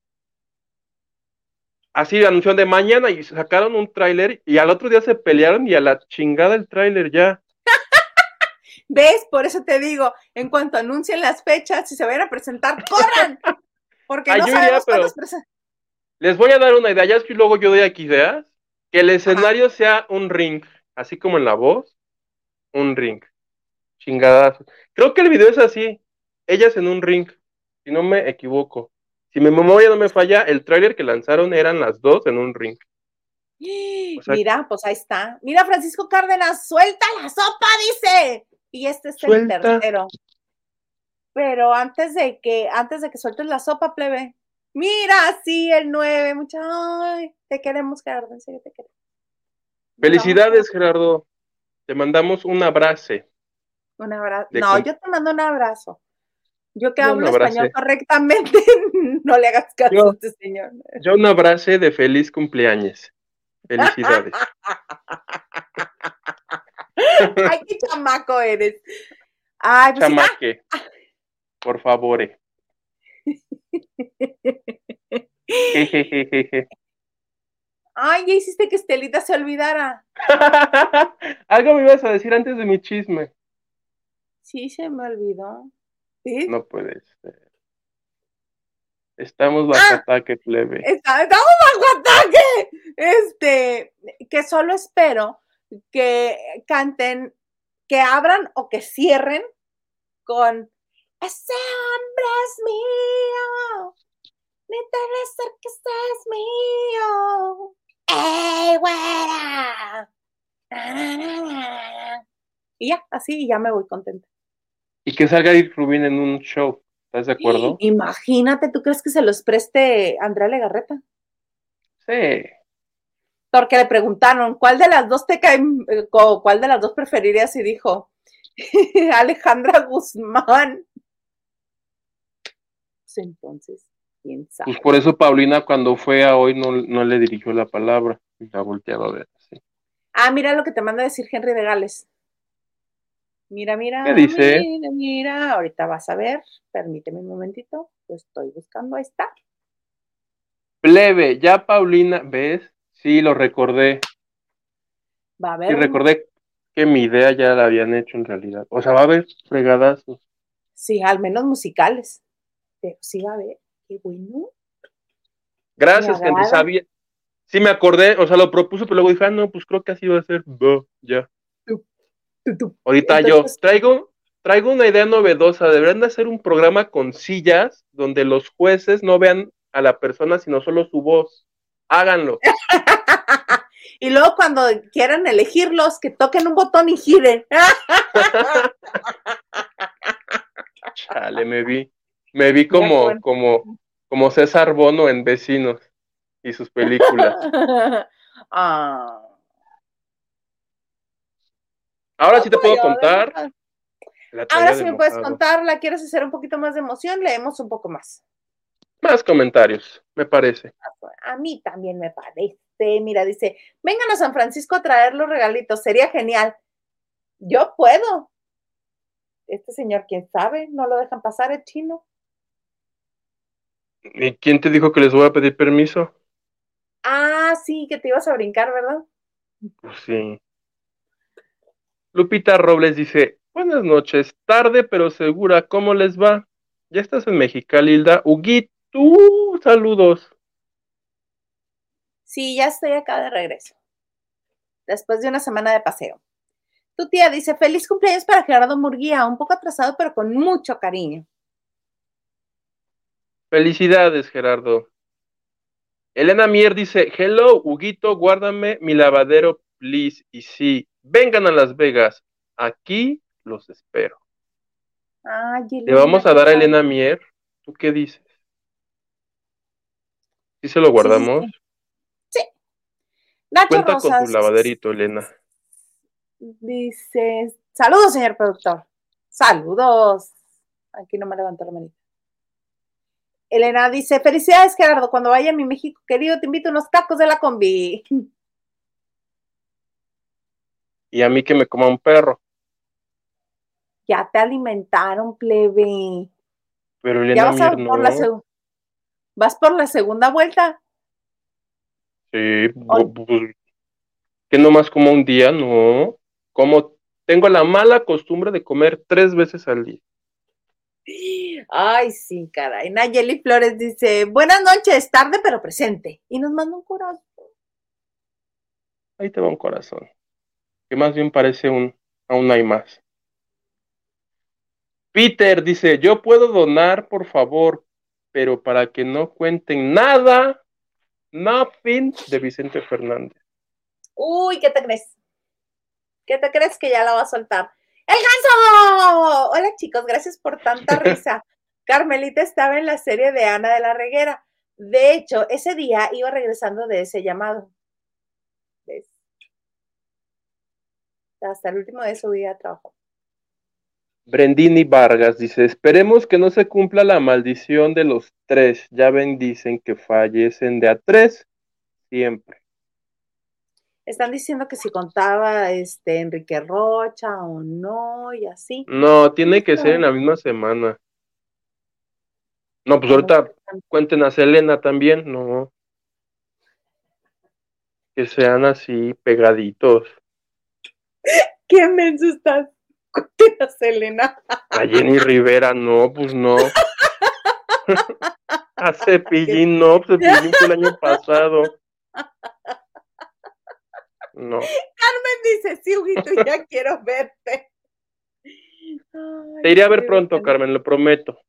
Así anunciaron de mañana y sacaron un tráiler y al otro día se pelearon y a la chingada el tráiler ya. ¿Ves? Por eso te digo, en cuanto anuncien las fechas, si se vayan a presentar, ¡corran! Porque no sabemos cuántos Les voy a dar una idea, ya es que luego yo doy aquí ideas que el escenario sea un ring, así como en la voz, un ring. Chingadazo. Creo que el video es así. Ellas en un ring, si no me equivoco. Si mi memoria no me falla, el tráiler que lanzaron eran las dos en un ring. Mira, pues ahí está. Mira, Francisco Cárdenas, suelta la sopa, dice. Y este es el tercero. Pero antes de que, antes de que sueltes la sopa, plebe, Mira, sí, el 9, mucha, te queremos, Gerardo, en serio te queremos. Felicidades, Gerardo. Te mandamos un abrazo. Un abrazo. No, yo te mando un abrazo. Yo que hablo español correctamente, no le hagas caso a este señor. Yo un abrazo de feliz cumpleaños. Felicidades. Ay, qué chamaco eres. Ay, pues Chamaque. Por favor. Ay, ya hiciste que Estelita se olvidara. Algo me ibas a decir antes de mi chisme. Sí, se me olvidó. No puede ser. Estamos bajo ah, ataque, plebe. estamos bajo ataque. Este, que solo espero que canten, que abran o que cierren con ese hombre es mío. Me interesa que seas mío. ¡Ey, güera! Y ya, así, y ya me voy contenta. Y que salga Eric Rubin en un show. ¿Estás de acuerdo? Imagínate, ¿tú crees que se los preste Andrea Legarreta? Sí. Porque le preguntaron, ¿cuál de las dos te cae, eh, cuál de las dos preferirías? Y dijo, Alejandra Guzmán entonces. ¿Quién sabe? Pues por eso Paulina cuando fue a hoy no, no le dirigió la palabra. La ha volteado a ver. Sí. Ah, mira lo que te manda a decir Henry de Gales. Mira, mira. ¿Qué dice? Mira, mira. Ahorita vas a ver. Permíteme un momentito. Lo estoy buscando. Ahí está. Plebe, ya Paulina, ¿ves? Sí, lo recordé. Va a ver. Y recordé que mi idea ya la habían hecho en realidad. O sea, va a haber fregadazos. Sí, al menos musicales. Pero sí va a haber. Qué bueno. Gracias, gente. Sabía. Sí, me acordé, o sea, lo propuso, pero luego dije, ah, no, pues creo que así va a ser. Ya. Ahorita Entonces- yo traigo, traigo una idea novedosa. Deberían de hacer un programa con sillas donde los jueces no vean a la persona, sino solo su voz. Háganlo. y luego cuando quieran elegirlos, que toquen un botón y giren. Chale, me vi. Me vi como, bueno. como, como César Bono en Vecinos y sus películas. Ah. Ahora sí te puedo contar. Ahora sí me puedes contar, ¿la quieres hacer un poquito más de emoción? Leemos un poco más. Más comentarios, me parece. A mí también me parece. Mira, dice, vengan a San Francisco a traer los regalitos, sería genial. Yo puedo. Este señor, quién sabe, no lo dejan pasar, es chino. ¿Y quién te dijo que les voy a pedir permiso? Ah, sí, que te ibas a brincar, ¿verdad? Pues sí. Lupita Robles dice, buenas noches, tarde pero segura, ¿cómo les va? Ya estás en Mexicali, Hilda. Huguito, saludos. Sí, ya estoy acá de regreso. Después de una semana de paseo. Tu tía dice, feliz cumpleaños para Gerardo Murguía, un poco atrasado, pero con mucho cariño. Felicidades, Gerardo. Elena Mier dice, hello, Huguito, guárdame mi lavadero, please. Y sí, vengan a Las Vegas. Aquí los espero. Ay, Le vamos a dar a Elena Mier. ¿Tú qué dices? ¿Sí se lo guardamos? Nacho Cuenta Rosas con tu lavaderito, Elena. dice, saludos, señor productor. Saludos. Aquí no me levantó la manita. Elena dice, felicidades, Gerardo. Cuando vaya a mi México querido, te invito a unos tacos de la combi. Y a mí que me coma un perro. Ya te alimentaron, plebe. Pero Ya Elena vas, a Mier por la no. seg- vas por la segunda vuelta. Sí, que no más como un día, no. Como tengo la mala costumbre de comer tres veces al día. Ay, sí, caray. Nayeli Flores dice, buenas noches, tarde pero presente. Y nos manda un corazón. Ahí te va un corazón. Que más bien parece un aún hay más. Peter dice, yo puedo donar, por favor, pero para que no cuenten nada, nothing de Vicente Fernández. Uy, ¿qué te crees? ¿Qué te crees que ya la va a soltar? ¡El ganso! Hola chicos, gracias por tanta risa. Carmelita estaba en la serie de Ana de la Reguera. De hecho, ese día iba regresando de ese llamado. ¿Ves? Hasta el último de su día trabajó. Brendini Vargas dice, esperemos que no se cumpla la maldición de los tres. Ya ven, dicen que fallecen de a tres siempre. Están diciendo que si contaba este Enrique Rocha o no, y así. No, tiene que ser en la misma semana. No, pues ahorita cuenten a Selena también, no. Que sean así pegaditos. ¿Qué menso estás? Cuéntela, Selena. A Jenny Rivera, no, pues no. A Cepillín, no, pues Cepillín fue el año pasado. No. Dice, sí, Huguito, ya quiero verte. Ay, Te iré a ver pronto. Carmen, lo prometo.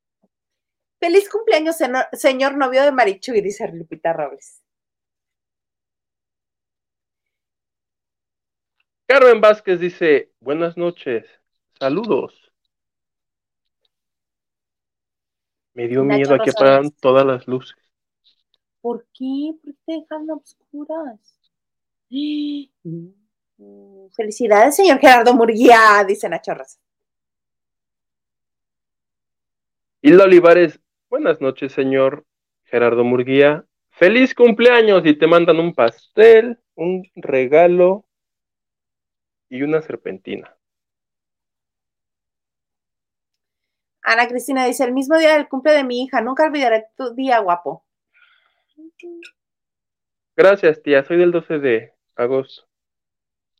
Feliz cumpleaños, seno- señor novio de Marichuy, dice Lupita Robles. Carmen Vázquez dice, buenas noches, saludos. Me dio Nacho miedo, aquí Rosales. apagan todas las luces. ¿Por qué? ¿Por qué te dejan obscuras? Mm, Felicidades, señor Gerardo Murguía, dice Nacho Rosa. Hilda Olivares, buenas noches, señor Gerardo Murguía, feliz cumpleaños y te mandan un pastel, un regalo y una serpentina. Ana Cristina dice, el mismo día del cumple de mi hija, nunca olvidaré tu día guapo. Gracias, tía, soy del 12 de agosto.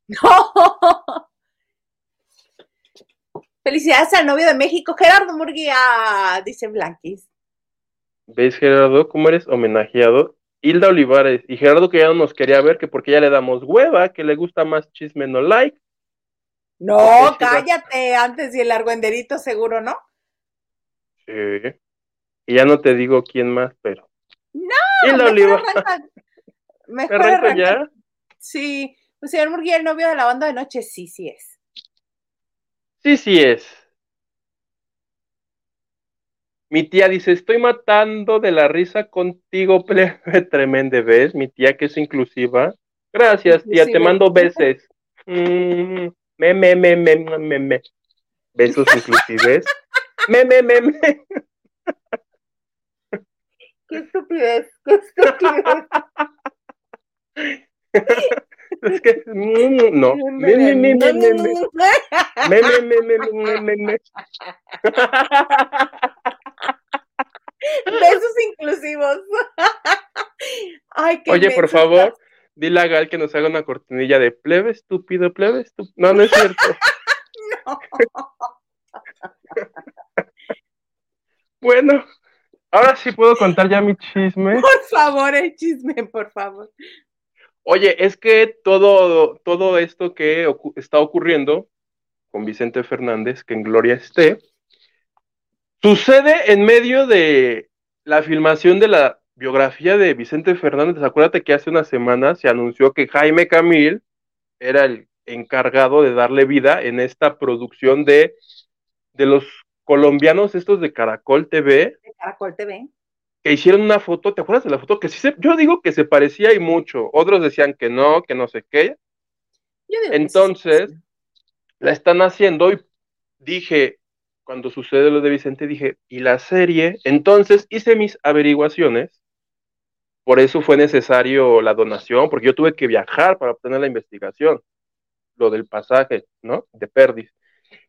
Felicidades al novio de México, Gerardo Murguía, dice Blanquis. ¿Ves, Gerardo, cómo eres homenajeado? Hilda Olivares y Gerardo que ya no nos quería ver, que porque ya le damos hueva, que le gusta más chisme no like. No, cállate, antes y el argüenderito seguro, ¿no? Sí. Y ya no te digo quién más, pero. No, Hilda Olivares. Mejor ya? Sí, pues señor Murguía, el novio de la banda de noche, sí, sí es. Sí, sí es. Mi tía dice, estoy matando de la risa contigo, plebe tremende, ¿ves? Mi tía que es inclusiva. Gracias, tía, te mando besos. Mm, me, me, me, me, me, me. Besos inclusives. me, me, me, me. Qué estupidez, qué estupidez. Es que, no. Me, me, me, me, me, me. Me, me, me, me, me, me, me. Besos inclusivos. Ay, qué Oye, por favor, dile a Gal que nos haga una cortinilla de plebe estúpido, plebe estúpido. No, no es cierto. no. bueno, ahora sí puedo contar ya mi chisme. Por favor, el chisme, por favor. Oye, es que todo, todo esto que está ocurriendo con Vicente Fernández, que en gloria esté, Sucede en medio de la filmación de la biografía de Vicente Fernández. Acuérdate que hace unas semanas se anunció que Jaime Camil era el encargado de darle vida en esta producción de, de los colombianos estos de Caracol TV. De Caracol TV. Que hicieron una foto, ¿te acuerdas de la foto? Que sí se, yo digo que se parecía y mucho. Otros decían que no, que no sé qué. Entonces, la están haciendo y dije, cuando sucede lo de Vicente, dije, ¿y la serie? Entonces hice mis averiguaciones, por eso fue necesario la donación, porque yo tuve que viajar para obtener la investigación, lo del pasaje, ¿no? De Perdis.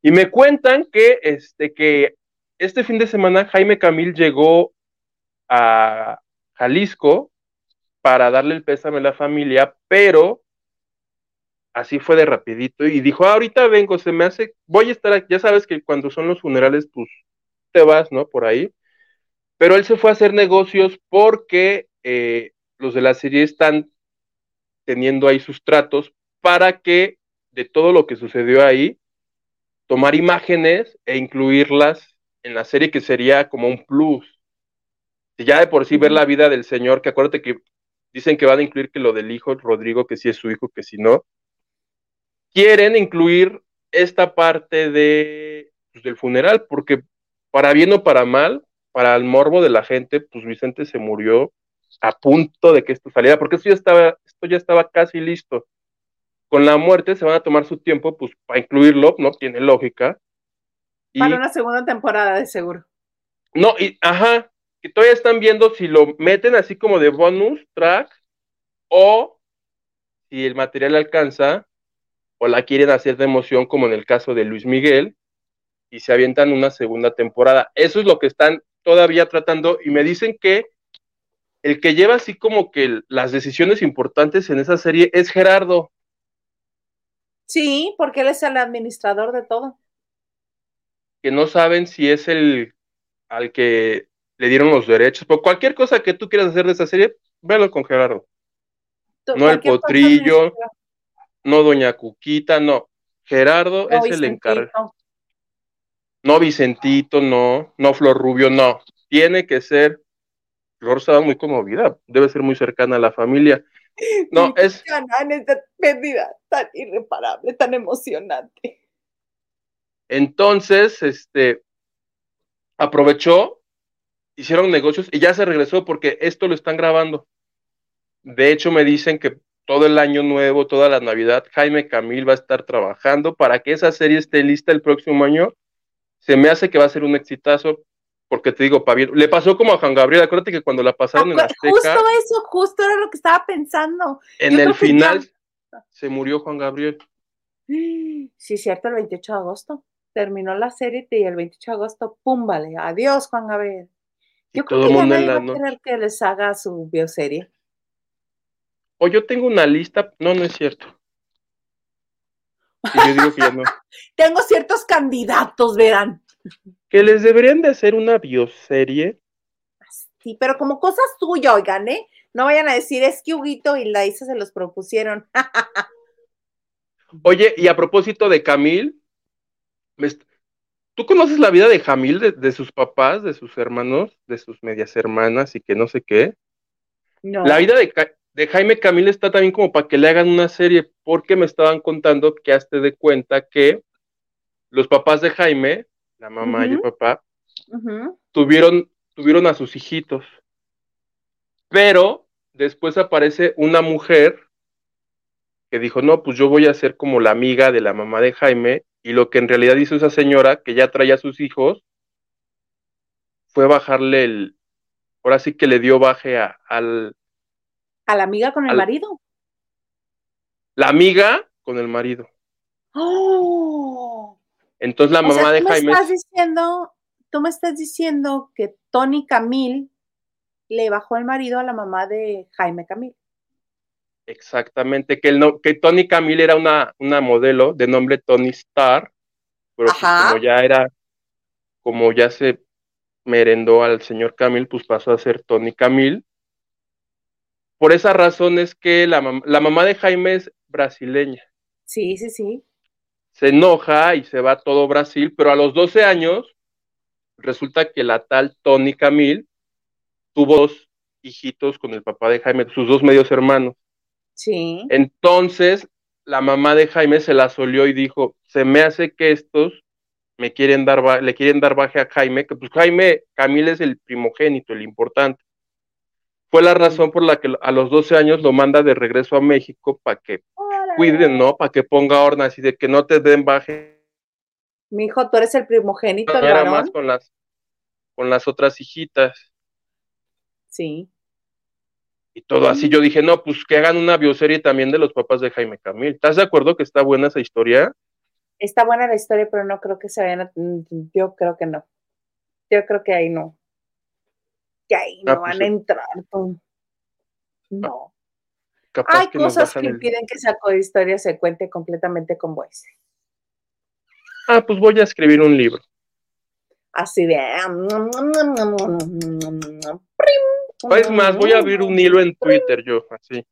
Y me cuentan que este, que este fin de semana Jaime Camil llegó a Jalisco para darle el pésame a la familia, pero así fue de rapidito y dijo, ah, ahorita vengo, se me hace, voy a estar aquí, ya sabes que cuando son los funerales, pues te vas, ¿no? Por ahí. Pero él se fue a hacer negocios porque eh, los de la serie están teniendo ahí sus tratos para que de todo lo que sucedió ahí, tomar imágenes e incluirlas en la serie que sería como un plus. Ya de por sí ver la vida del señor, que acuérdate que dicen que van a incluir que lo del hijo, Rodrigo, que sí es su hijo, que si no, quieren incluir esta parte de, pues, del funeral, porque para bien o para mal, para el morbo de la gente, pues Vicente se murió a punto de que esto saliera, porque esto ya estaba, esto ya estaba casi listo. Con la muerte se van a tomar su tiempo, pues, para incluirlo, ¿no? Tiene lógica. Para una segunda temporada, de seguro. No, y, ajá, que todavía están viendo si lo meten así como de bonus track o si el material alcanza, o la quieren hacer de emoción, como en el caso de Luis Miguel, y se avientan una segunda temporada. Eso es lo que están todavía tratando, y me dicen que el que lleva así como que las decisiones importantes en esa serie es Gerardo. Sí, porque él es el administrador de todo. Que no saben si es el al que le dieron los derechos, por cualquier cosa que tú quieras hacer de esa serie, véalo con Gerardo. No el potrillo, no Doña Cuquita, no. Gerardo es el encargado. No Vicentito, no. No Flor Rubio, no. Tiene que ser. Flor estaba muy conmovida, debe ser muy cercana a la familia. No, es. esta pérdida tan irreparable, tan emocionante. Entonces, este, aprovechó, hicieron negocios y ya se regresó porque esto lo están grabando. De hecho, me dicen que todo el año nuevo, toda la Navidad, Jaime Camil va a estar trabajando para que esa serie esté lista el próximo año. Se me hace que va a ser un exitazo porque te digo, Pavieto, le pasó como a Juan Gabriel, acuérdate que cuando la pasaron en Azteca. Justo eso, justo era lo que estaba pensando. En el final se murió Juan Gabriel. Sí, cierto, el 28 de agosto. Terminó la serie y el 28 de agosto, pum, vale, adiós Juan Gabriel. Yo creo que ya nadie va a querer que les haga su bioserie. O yo tengo una lista, no, no es cierto. yo digo que ya no. tengo ciertos candidatos, verán. Que les deberían de hacer una bioserie. Sí, pero como cosas tuyas, oigan, ¿eh? No vayan a decir, es que Huguito y Laisa se los propusieron. Oye, y a propósito de Camil, ¿tú conoces la vida de Jamil, de, sus papás, de sus hermanos, de sus medias hermanas y que no sé qué? No. La vida de, de Jaime Camil está también como para que le hagan una serie, porque me estaban contando que hazte de cuenta que los papás de Jaime, la mamá y el papá, tuvieron, tuvieron a sus hijitos. Pero después aparece una mujer que dijo, no, pues yo voy a ser como la amiga de la mamá de Jaime, y lo que en realidad hizo esa señora, que ya traía a sus hijos, fue bajarle el, ahora sí que le dio baje a, al... ¿A la amiga con el marido? La amiga con el marido. ¡Oh! Entonces la mamá de Jaime... Estás diciendo, tú me estás diciendo que Tony Camil le bajó el marido a la mamá de Jaime Camil. Exactamente, que, el no, que Tony Camille era una, una modelo de nombre Tony Star, pero pues como ya era, como ya se merendó al señor Camille, pues pasó a ser Tony Camille. Por esa razón es que la, la mamá de Jaime es brasileña. Sí, sí, sí. Se enoja y se va a todo Brasil, pero a los 12 años resulta que la tal Tony Camille tuvo dos hijitos con el papá de Jaime, sus dos medios hermanos. Sí. Entonces, la mamá de Jaime se la solió y dijo, se me hace que estos me quieren dar, le quieren dar baje a Jaime, que pues Jaime, Camila es el primogénito, el importante. Fue la razón por la que a los 12 años lo manda de regreso a México para que cuiden, ¿no? Para que ponga orden, así de que no te den baje. Mi hijo, tú eres el primogénito. No, era más con las, con las otras hijitas. Sí y todo así. Yo dije, no, pues que hagan una bioserie también de los papás de Jaime Camil. ¿Estás de acuerdo que está buena esa historia? Está buena la historia, pero no creo que se vayan a... Yo creo que no. Yo creo que ahí no. Que ahí ah, no pues van a entrar. No. Hay cosas que impiden que esa historia se cuente completamente con voice. Ah, pues voy a escribir un libro. Así de... Es más, voy a abrir un hilo en Twitter yo, así.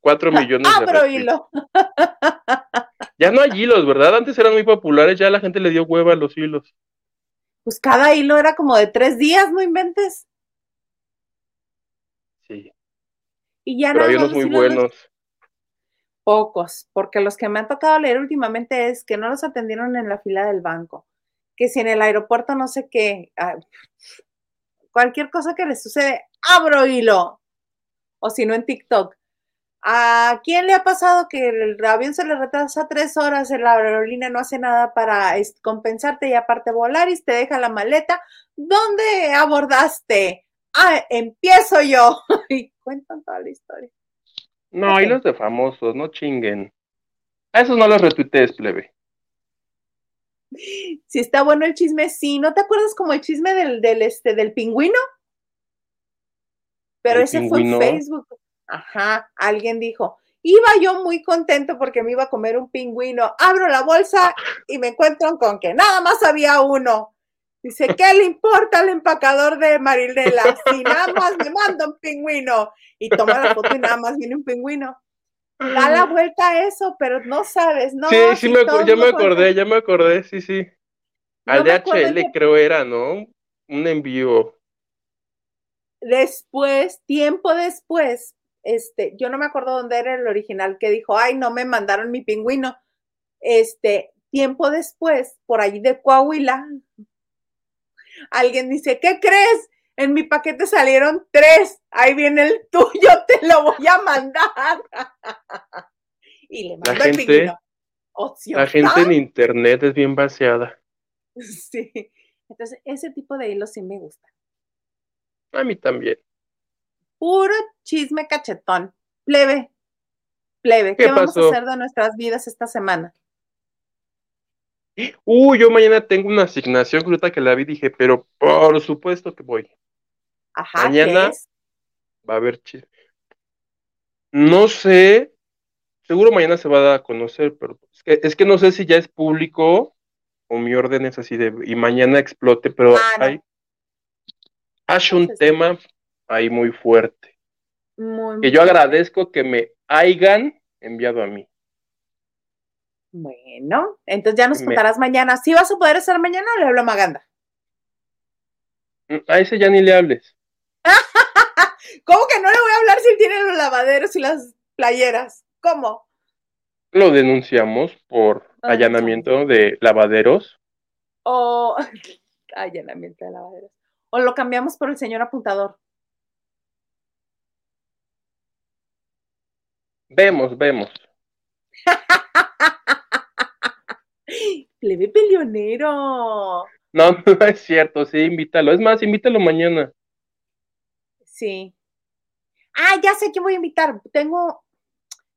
Cuatro millones de Abro hilo. Ya no hay hilos, ¿verdad? Antes eran muy populares, ya la gente le dio hueva a los hilos. Pues cada hilo era como de tres días, no inventes. Sí. Y ya Pero hay unos muy buenos. Pocos, porque los que me han tocado leer últimamente es que no los atendieron en la fila del banco, que si en el aeropuerto no sé qué, cualquier cosa que les sucede, abro hilo. O si no, en TikTok. ¿A quién le ha pasado que el avión se le retrasa tres horas la aerolínea no hace nada para compensarte y aparte volar y te deja la maleta? ¿Dónde abordaste? Ah, empiezo yo. y cuentan toda la historia. No, hay los de famosos, no chinguen. A esos no los retuitees, plebe. Si está bueno el chisme, sí. ¿No te acuerdas como el chisme del, del, este, del pingüino? Pero ese fue en Facebook. Ajá, alguien dijo, iba yo muy contento porque me iba a comer un pingüino. Abro la bolsa y me encuentro con que nada más había uno. Dice, ¿qué le importa al empacador de Marinela? Si nada más me manda un pingüino. Y toma la foto y nada más viene un pingüino. Da la vuelta a eso, pero no sabes, ¿no? Sí, sí, me, ya me acordé, ya me acordé, sí, sí. Al DHL creo era, ¿no? Un envío después, tiempo después, este, yo no me acuerdo dónde era el original que dijo, ay, no me mandaron mi pingüino. Este, tiempo después, por allí de Coahuila, alguien dice, ¿qué crees? En mi paquete salieron tres, ahí viene el tuyo, te lo voy a mandar. y le mandó el pingüino. la gente en internet es bien vaciada. Sí. Entonces, ese tipo de hilos sí me gusta. A mí también. Puro chisme cachetón. Plebe, plebe, ¿qué, ¿Qué vamos a hacer de nuestras vidas esta semana? Uy, yo mañana tengo una asignación, ahorita que la vi dije, pero por supuesto que voy. Ajá, Mañana-. Va a haber chisme. No sé, seguro mañana se va a dar a conocer, pero es que, es que no sé si ya es público o mi orden es así de y mañana explote, pero Ah, no. hay, hay un tema ahí muy fuerte, Muy que yo agradezco que me hayan enviado a mí. Bueno, entonces ya nos Me- contarás mañana. ¿Sí vas a poder estar mañana o le hablo a Maganda? Mm, A ese ya ni le hables. ¿Cómo que no le voy a hablar si él tiene los lavaderos y las playeras? ¿Cómo? Lo denunciamos por Ah, allanamiento de lavaderos. O allanamiento de lavaderos. O lo cambiamos por el señor apuntador. Vemos, vemos. Plebe peleonero. No, no es cierto, sí, invítalo. Es más, invítalo mañana. Sí. Ah, ya sé que voy a invitar. Tengo,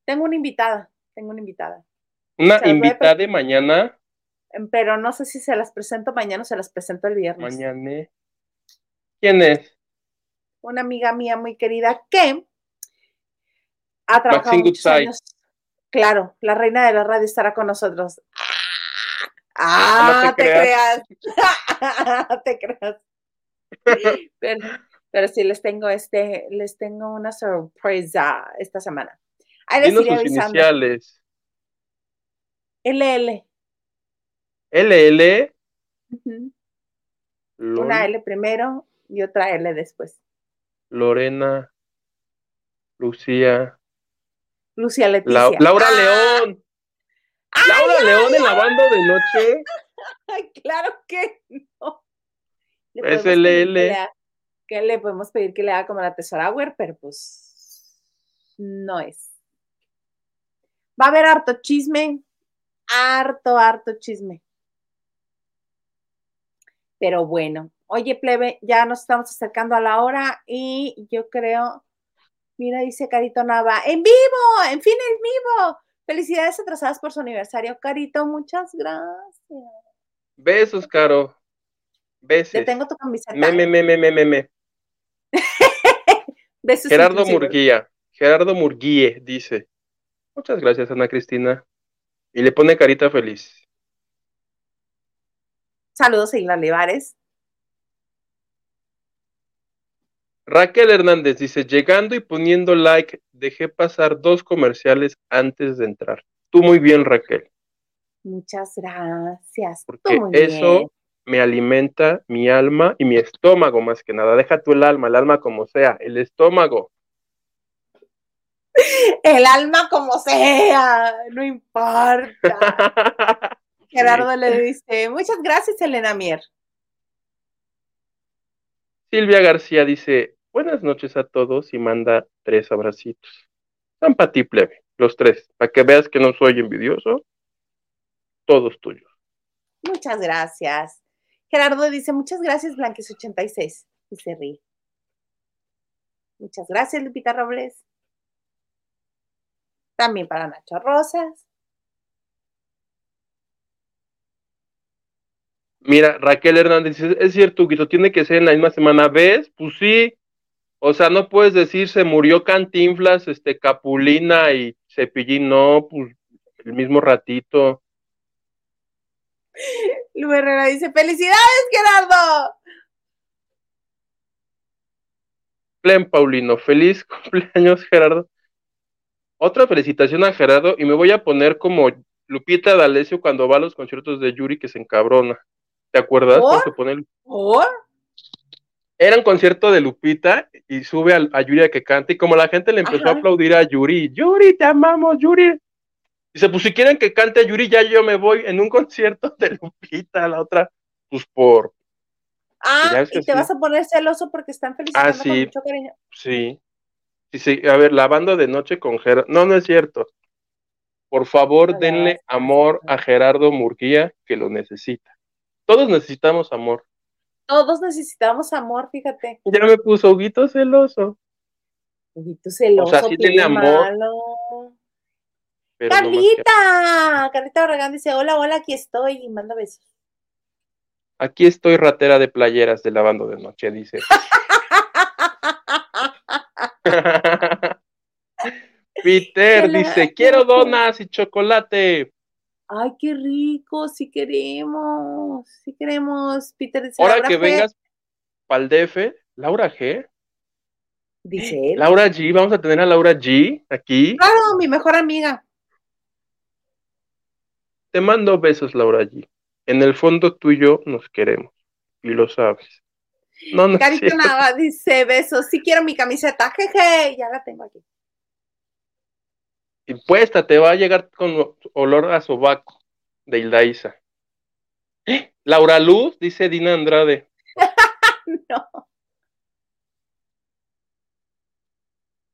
tengo una invitada. Tengo una invitada. Una invitada de mañana, Em, Pero no sé si se las presento mañana o se las presento el viernes. mañana. ¿Quién es? Una amiga mía muy querida que ha trabajado muchos años. Claro, la reina de la radio estará con nosotros. Ah, no te te creas. Te creas. Pero, pero sí les tengo este, les tengo una sorpresa esta semana. Ahí les iré avisando. iniciales. LL. LL. Ujú. Lol, Una L primero y otra L después. Lorena. Lucía. Lucia Leticia. La- Laura Ah, León. Laura León en la banda de noche. Ay, claro que no. Le Es podemos pedir LL. Que, le haga- que le podemos pedir que le haga como la Tesorauer, pero pues no es. Va a haber harto chisme, harto, harto chisme. Pero bueno, oye, plebe, ya nos estamos acercando a la hora y yo creo, mira, dice Carito Nava, en vivo, en fin, en vivo. Felicidades atrasadas por su aniversario, Carito, muchas gracias. Besos, Caro. Besos. Te tengo tu camiseta. Meme, meme, meme, meme. Besos Gerardo inclusivos. Murguía. Gerardo Murguíe dice. Muchas gracias, Ana Cristina. Y le pone carita feliz. Saludos Isla Olivares. Raquel Hernández dice, llegando y poniendo like, dejé pasar dos comerciales antes de entrar. Tú muy bien, Raquel, Muchas gracias. Tú porque muy eso bien. me alimenta mi alma y mi estómago más que nada. Deja tú el alma, el alma como sea, el estómago. El alma como sea, no importa. Gerardo le dice, muchas gracias, Elena Mier. Silvia García dice, buenas noches a todos y manda tres abracitos. San para ti, plebe, los tres, para que veas que no soy envidioso. Todos tuyos. Muchas gracias. Gerardo dice, muchas gracias, Blanquis86. Y se ríe. Muchas gracias, Lupita Robles. También para Nacho Rosas. Mira, Raquel Hernández dice, es cierto, Guito, tiene que ser en la misma semana. ¿Ves? Pues sí. O sea, no puedes decir se murió Cantinflas, este, Capulina y Cepillín, no, pues el mismo ratito. Lu Herrera dice, felicidades, Gerardo. Plen Paulino, feliz cumpleaños, Gerardo. Otra felicitación a Gerardo y me voy a poner como Lupita D'Alessio cuando va a los conciertos de Yuri que se encabrona. ¿Te acuerdas? ¿Por? Cuando se pone. Era un concierto de Lupita y sube a, a Yuri a que cante y como la gente le empezó Ajá. a aplaudir a Yuri, Yuri, te amamos, Yuri. Dice, pues si quieren que cante a Yuri, ya yo me voy en un concierto de Lupita, la otra, pues por, Ah, que y te sí. vas a poner celoso porque están felicitando Ah, sí. con mucho cariño. sí. Sí, sí, a ver, la banda de noche con Gerardo. No, no es cierto. Por favor, denle amor a Gerardo Murguía, que lo necesita. Todos necesitamos amor. Todos necesitamos amor, fíjate. Ya me puso Huguito celoso. Huguito celoso. O sea, sí tiene amor. Carlita, Carlita Barragán dice, hola, hola, aquí estoy y manda besos. Aquí estoy ratera de playeras de lavando de noche, dice. Peter dice, quiero donas y chocolate. Ay, qué rico, si queremos, si queremos. Peter dice, Ahora que vengas para el DF, Laura G. Dice él. Laura G, vamos a tener a Laura G aquí. Claro, mi mejor amiga. Te mando besos, Laura G. En el fondo tú y yo nos queremos. Y lo sabes. No, no Nava dice besos. Sí quiero mi camiseta. Jeje, ya la tengo aquí. Y puesta, te va a llegar con olor a sobaco de Hildaísa. ¿Eh? Laura Luz, dice Dina Andrade. no.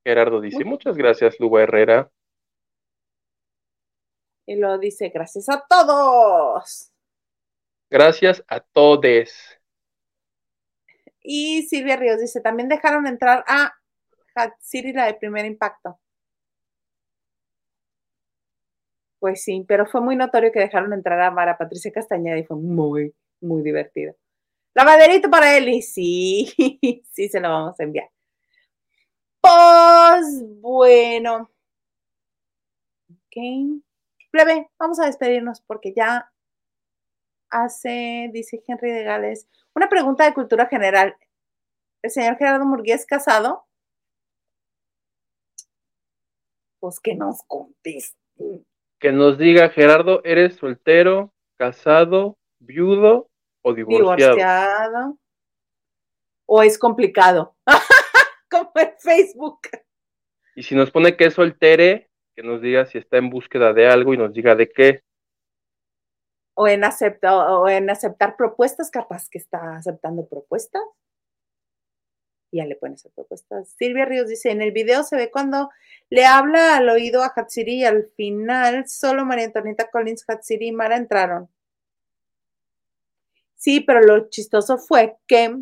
Gerardo dice, muchas gracias, Luba Herrera. Y lo dice, gracias a todos. Gracias a todes. Y Silvia Ríos dice, también dejaron entrar a Hatsiri la de primer impacto. Pues sí, pero fue muy notorio que dejaron entrar a Mara Patricia Castañeda y fue muy, muy divertido. Lavaderito para Eli, sí, sí se lo vamos a enviar. Pues bueno. Ok. Plebe, vamos a despedirnos porque ya hace, dice Henry de Gales, una pregunta de cultura general. ¿El señor Gerardo Murguía casado? Pues que nos conteste. Que nos diga, Gerardo, ¿eres soltero, casado, viudo o divorciado? Divorciado. O es complicado, como en Facebook. Y si nos pone que es soltere, que nos diga si está en búsqueda de algo y nos diga de qué. O en, aceptar, o en aceptar propuestas, capaz que está aceptando propuestas. Ya le pueden hacer propuestas. Silvia Ríos dice, en el video se ve cuando le habla al oído a Hatsiri y al final solo María Antonieta Collins, Hatsiri y Mara entraron. Sí, pero lo chistoso fue que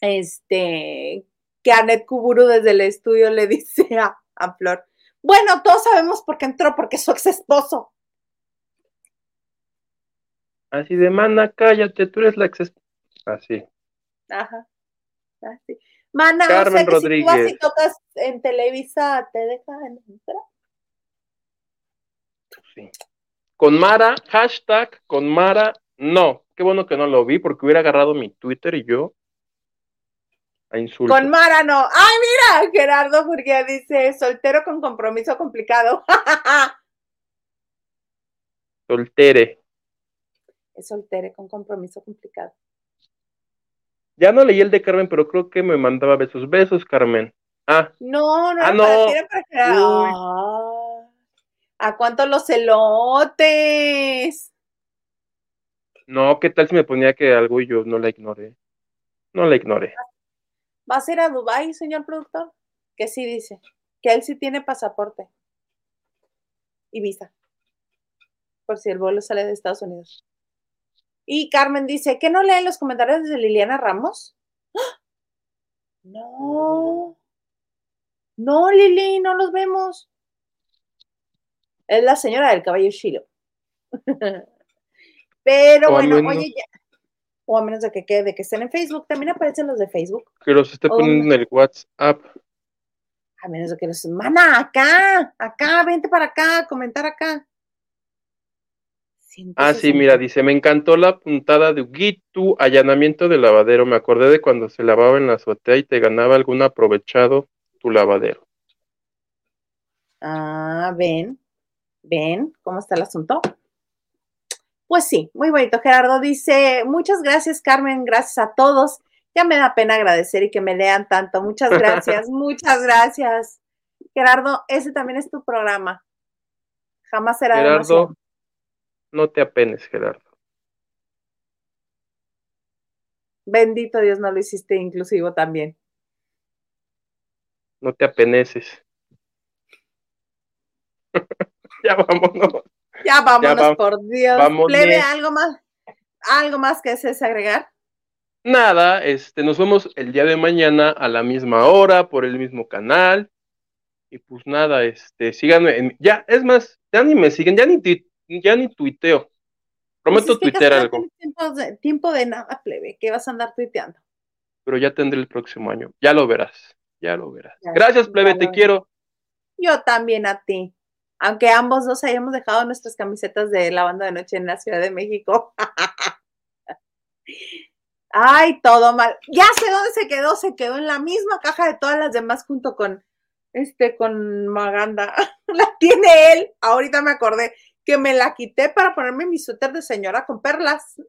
este que Anet Kuburu desde el estudio le dice a, a Flor, bueno, todos sabemos por qué entró, porque es su ex esposo. Así de, mana, cállate, tú eres la ex esposa. Así. Ajá. Así. Mana, Carmen o sea que si tú vas y tocas en Televisa, ¿te dejan entrar? Sí. Con Mara, hashtag con Mara, no. Qué bueno que no lo vi porque hubiera agarrado mi Twitter y yo con Mara no. Ay, mira, Gerardo porque dice, soltero con compromiso complicado. Soltere. Es soltere con compromiso complicado. Ya no leí el de Carmen, pero creo que me mandaba besos. Besos, Carmen. Ah. No, no, ah, no. ¿A cuánto los celotes? No, ¿qué tal si me ponía que algo y yo no la ignoré? No la ignoré. ¿Va a ir a Dubái, señor productor? Que sí dice, que él sí tiene pasaporte y visa, por si el vuelo sale de Estados Unidos. Y Carmen dice, ¿qué no leen los comentarios de Liliana Ramos? ¡Ah! No. No, Lili, no los vemos. Es la señora del caballo Shilo. Pero bueno, oye, ya, o a menos de que quede, que estén en Facebook, también aparecen los de Facebook. Que los esté poniendo en el WhatsApp. A menos de que los, mana, acá, acá, vente para acá, comentar acá. Ah, sí, mira, dice, me encantó la puntada de tu allanamiento de lavadero. Me acordé de cuando se lavaba en la azotea y te ganaba algún aprovechado tu lavadero. Ah, ven, ven, ¿cómo está el asunto? Pues sí, muy bonito. Gerardo dice, muchas gracias Carmen, gracias a todos. Ya me da pena agradecer y que me lean tanto. Muchas gracias, muchas gracias. Gerardo, ese también es tu programa. Jamás será Gerardo, no te apenes, Gerardo. Bendito Dios, no lo hiciste inclusivo también. No te apeneces. ya vámonos. Ya vámonos, por Dios. Plebe, ¿algo más? ¿Algo más que desees agregar? nada, este, nos vemos el día de mañana a la misma hora, por el mismo canal. Y pues nada, este, síganme. En, ya, es más, ya ni me siguen, ya ni, ya ni tuiteo. Prometo pues tuitear algo. Tiempo de, tiempo de nada, plebe, que vas a andar tuiteando. Pero ya tendré el próximo año. Ya lo verás, ya lo verás. Gracias, plebe, te quiero. Yo también a ti. Aunque ambos dos hayamos dejado nuestras camisetas de la banda de noche en la Ciudad de México. Ay, todo mal. Ya sé dónde se quedó, se quedó en la misma caja de todas las demás junto con este, con Maganda. la tiene él. Ahorita me acordé que me la quité para ponerme mi suéter de señora con perlas.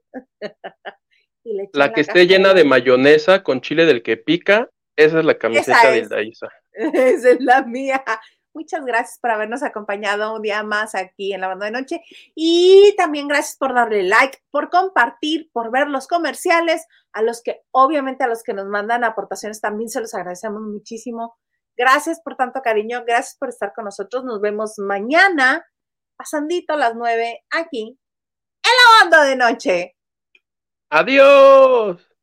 la que esté llena de mayonesa con chile del que pica, esa es la camiseta de Daisa. Esa es la mía. Muchas gracias por habernos acompañado un día más aquí en la banda de noche. Y también gracias por darle like, por compartir, por ver los comerciales. A los que, obviamente, a los que nos mandan aportaciones también se los agradecemos muchísimo. Gracias por tanto cariño, gracias por estar con nosotros. Nos vemos mañana, pasandito las nueve, aquí en la banda de noche. Adiós.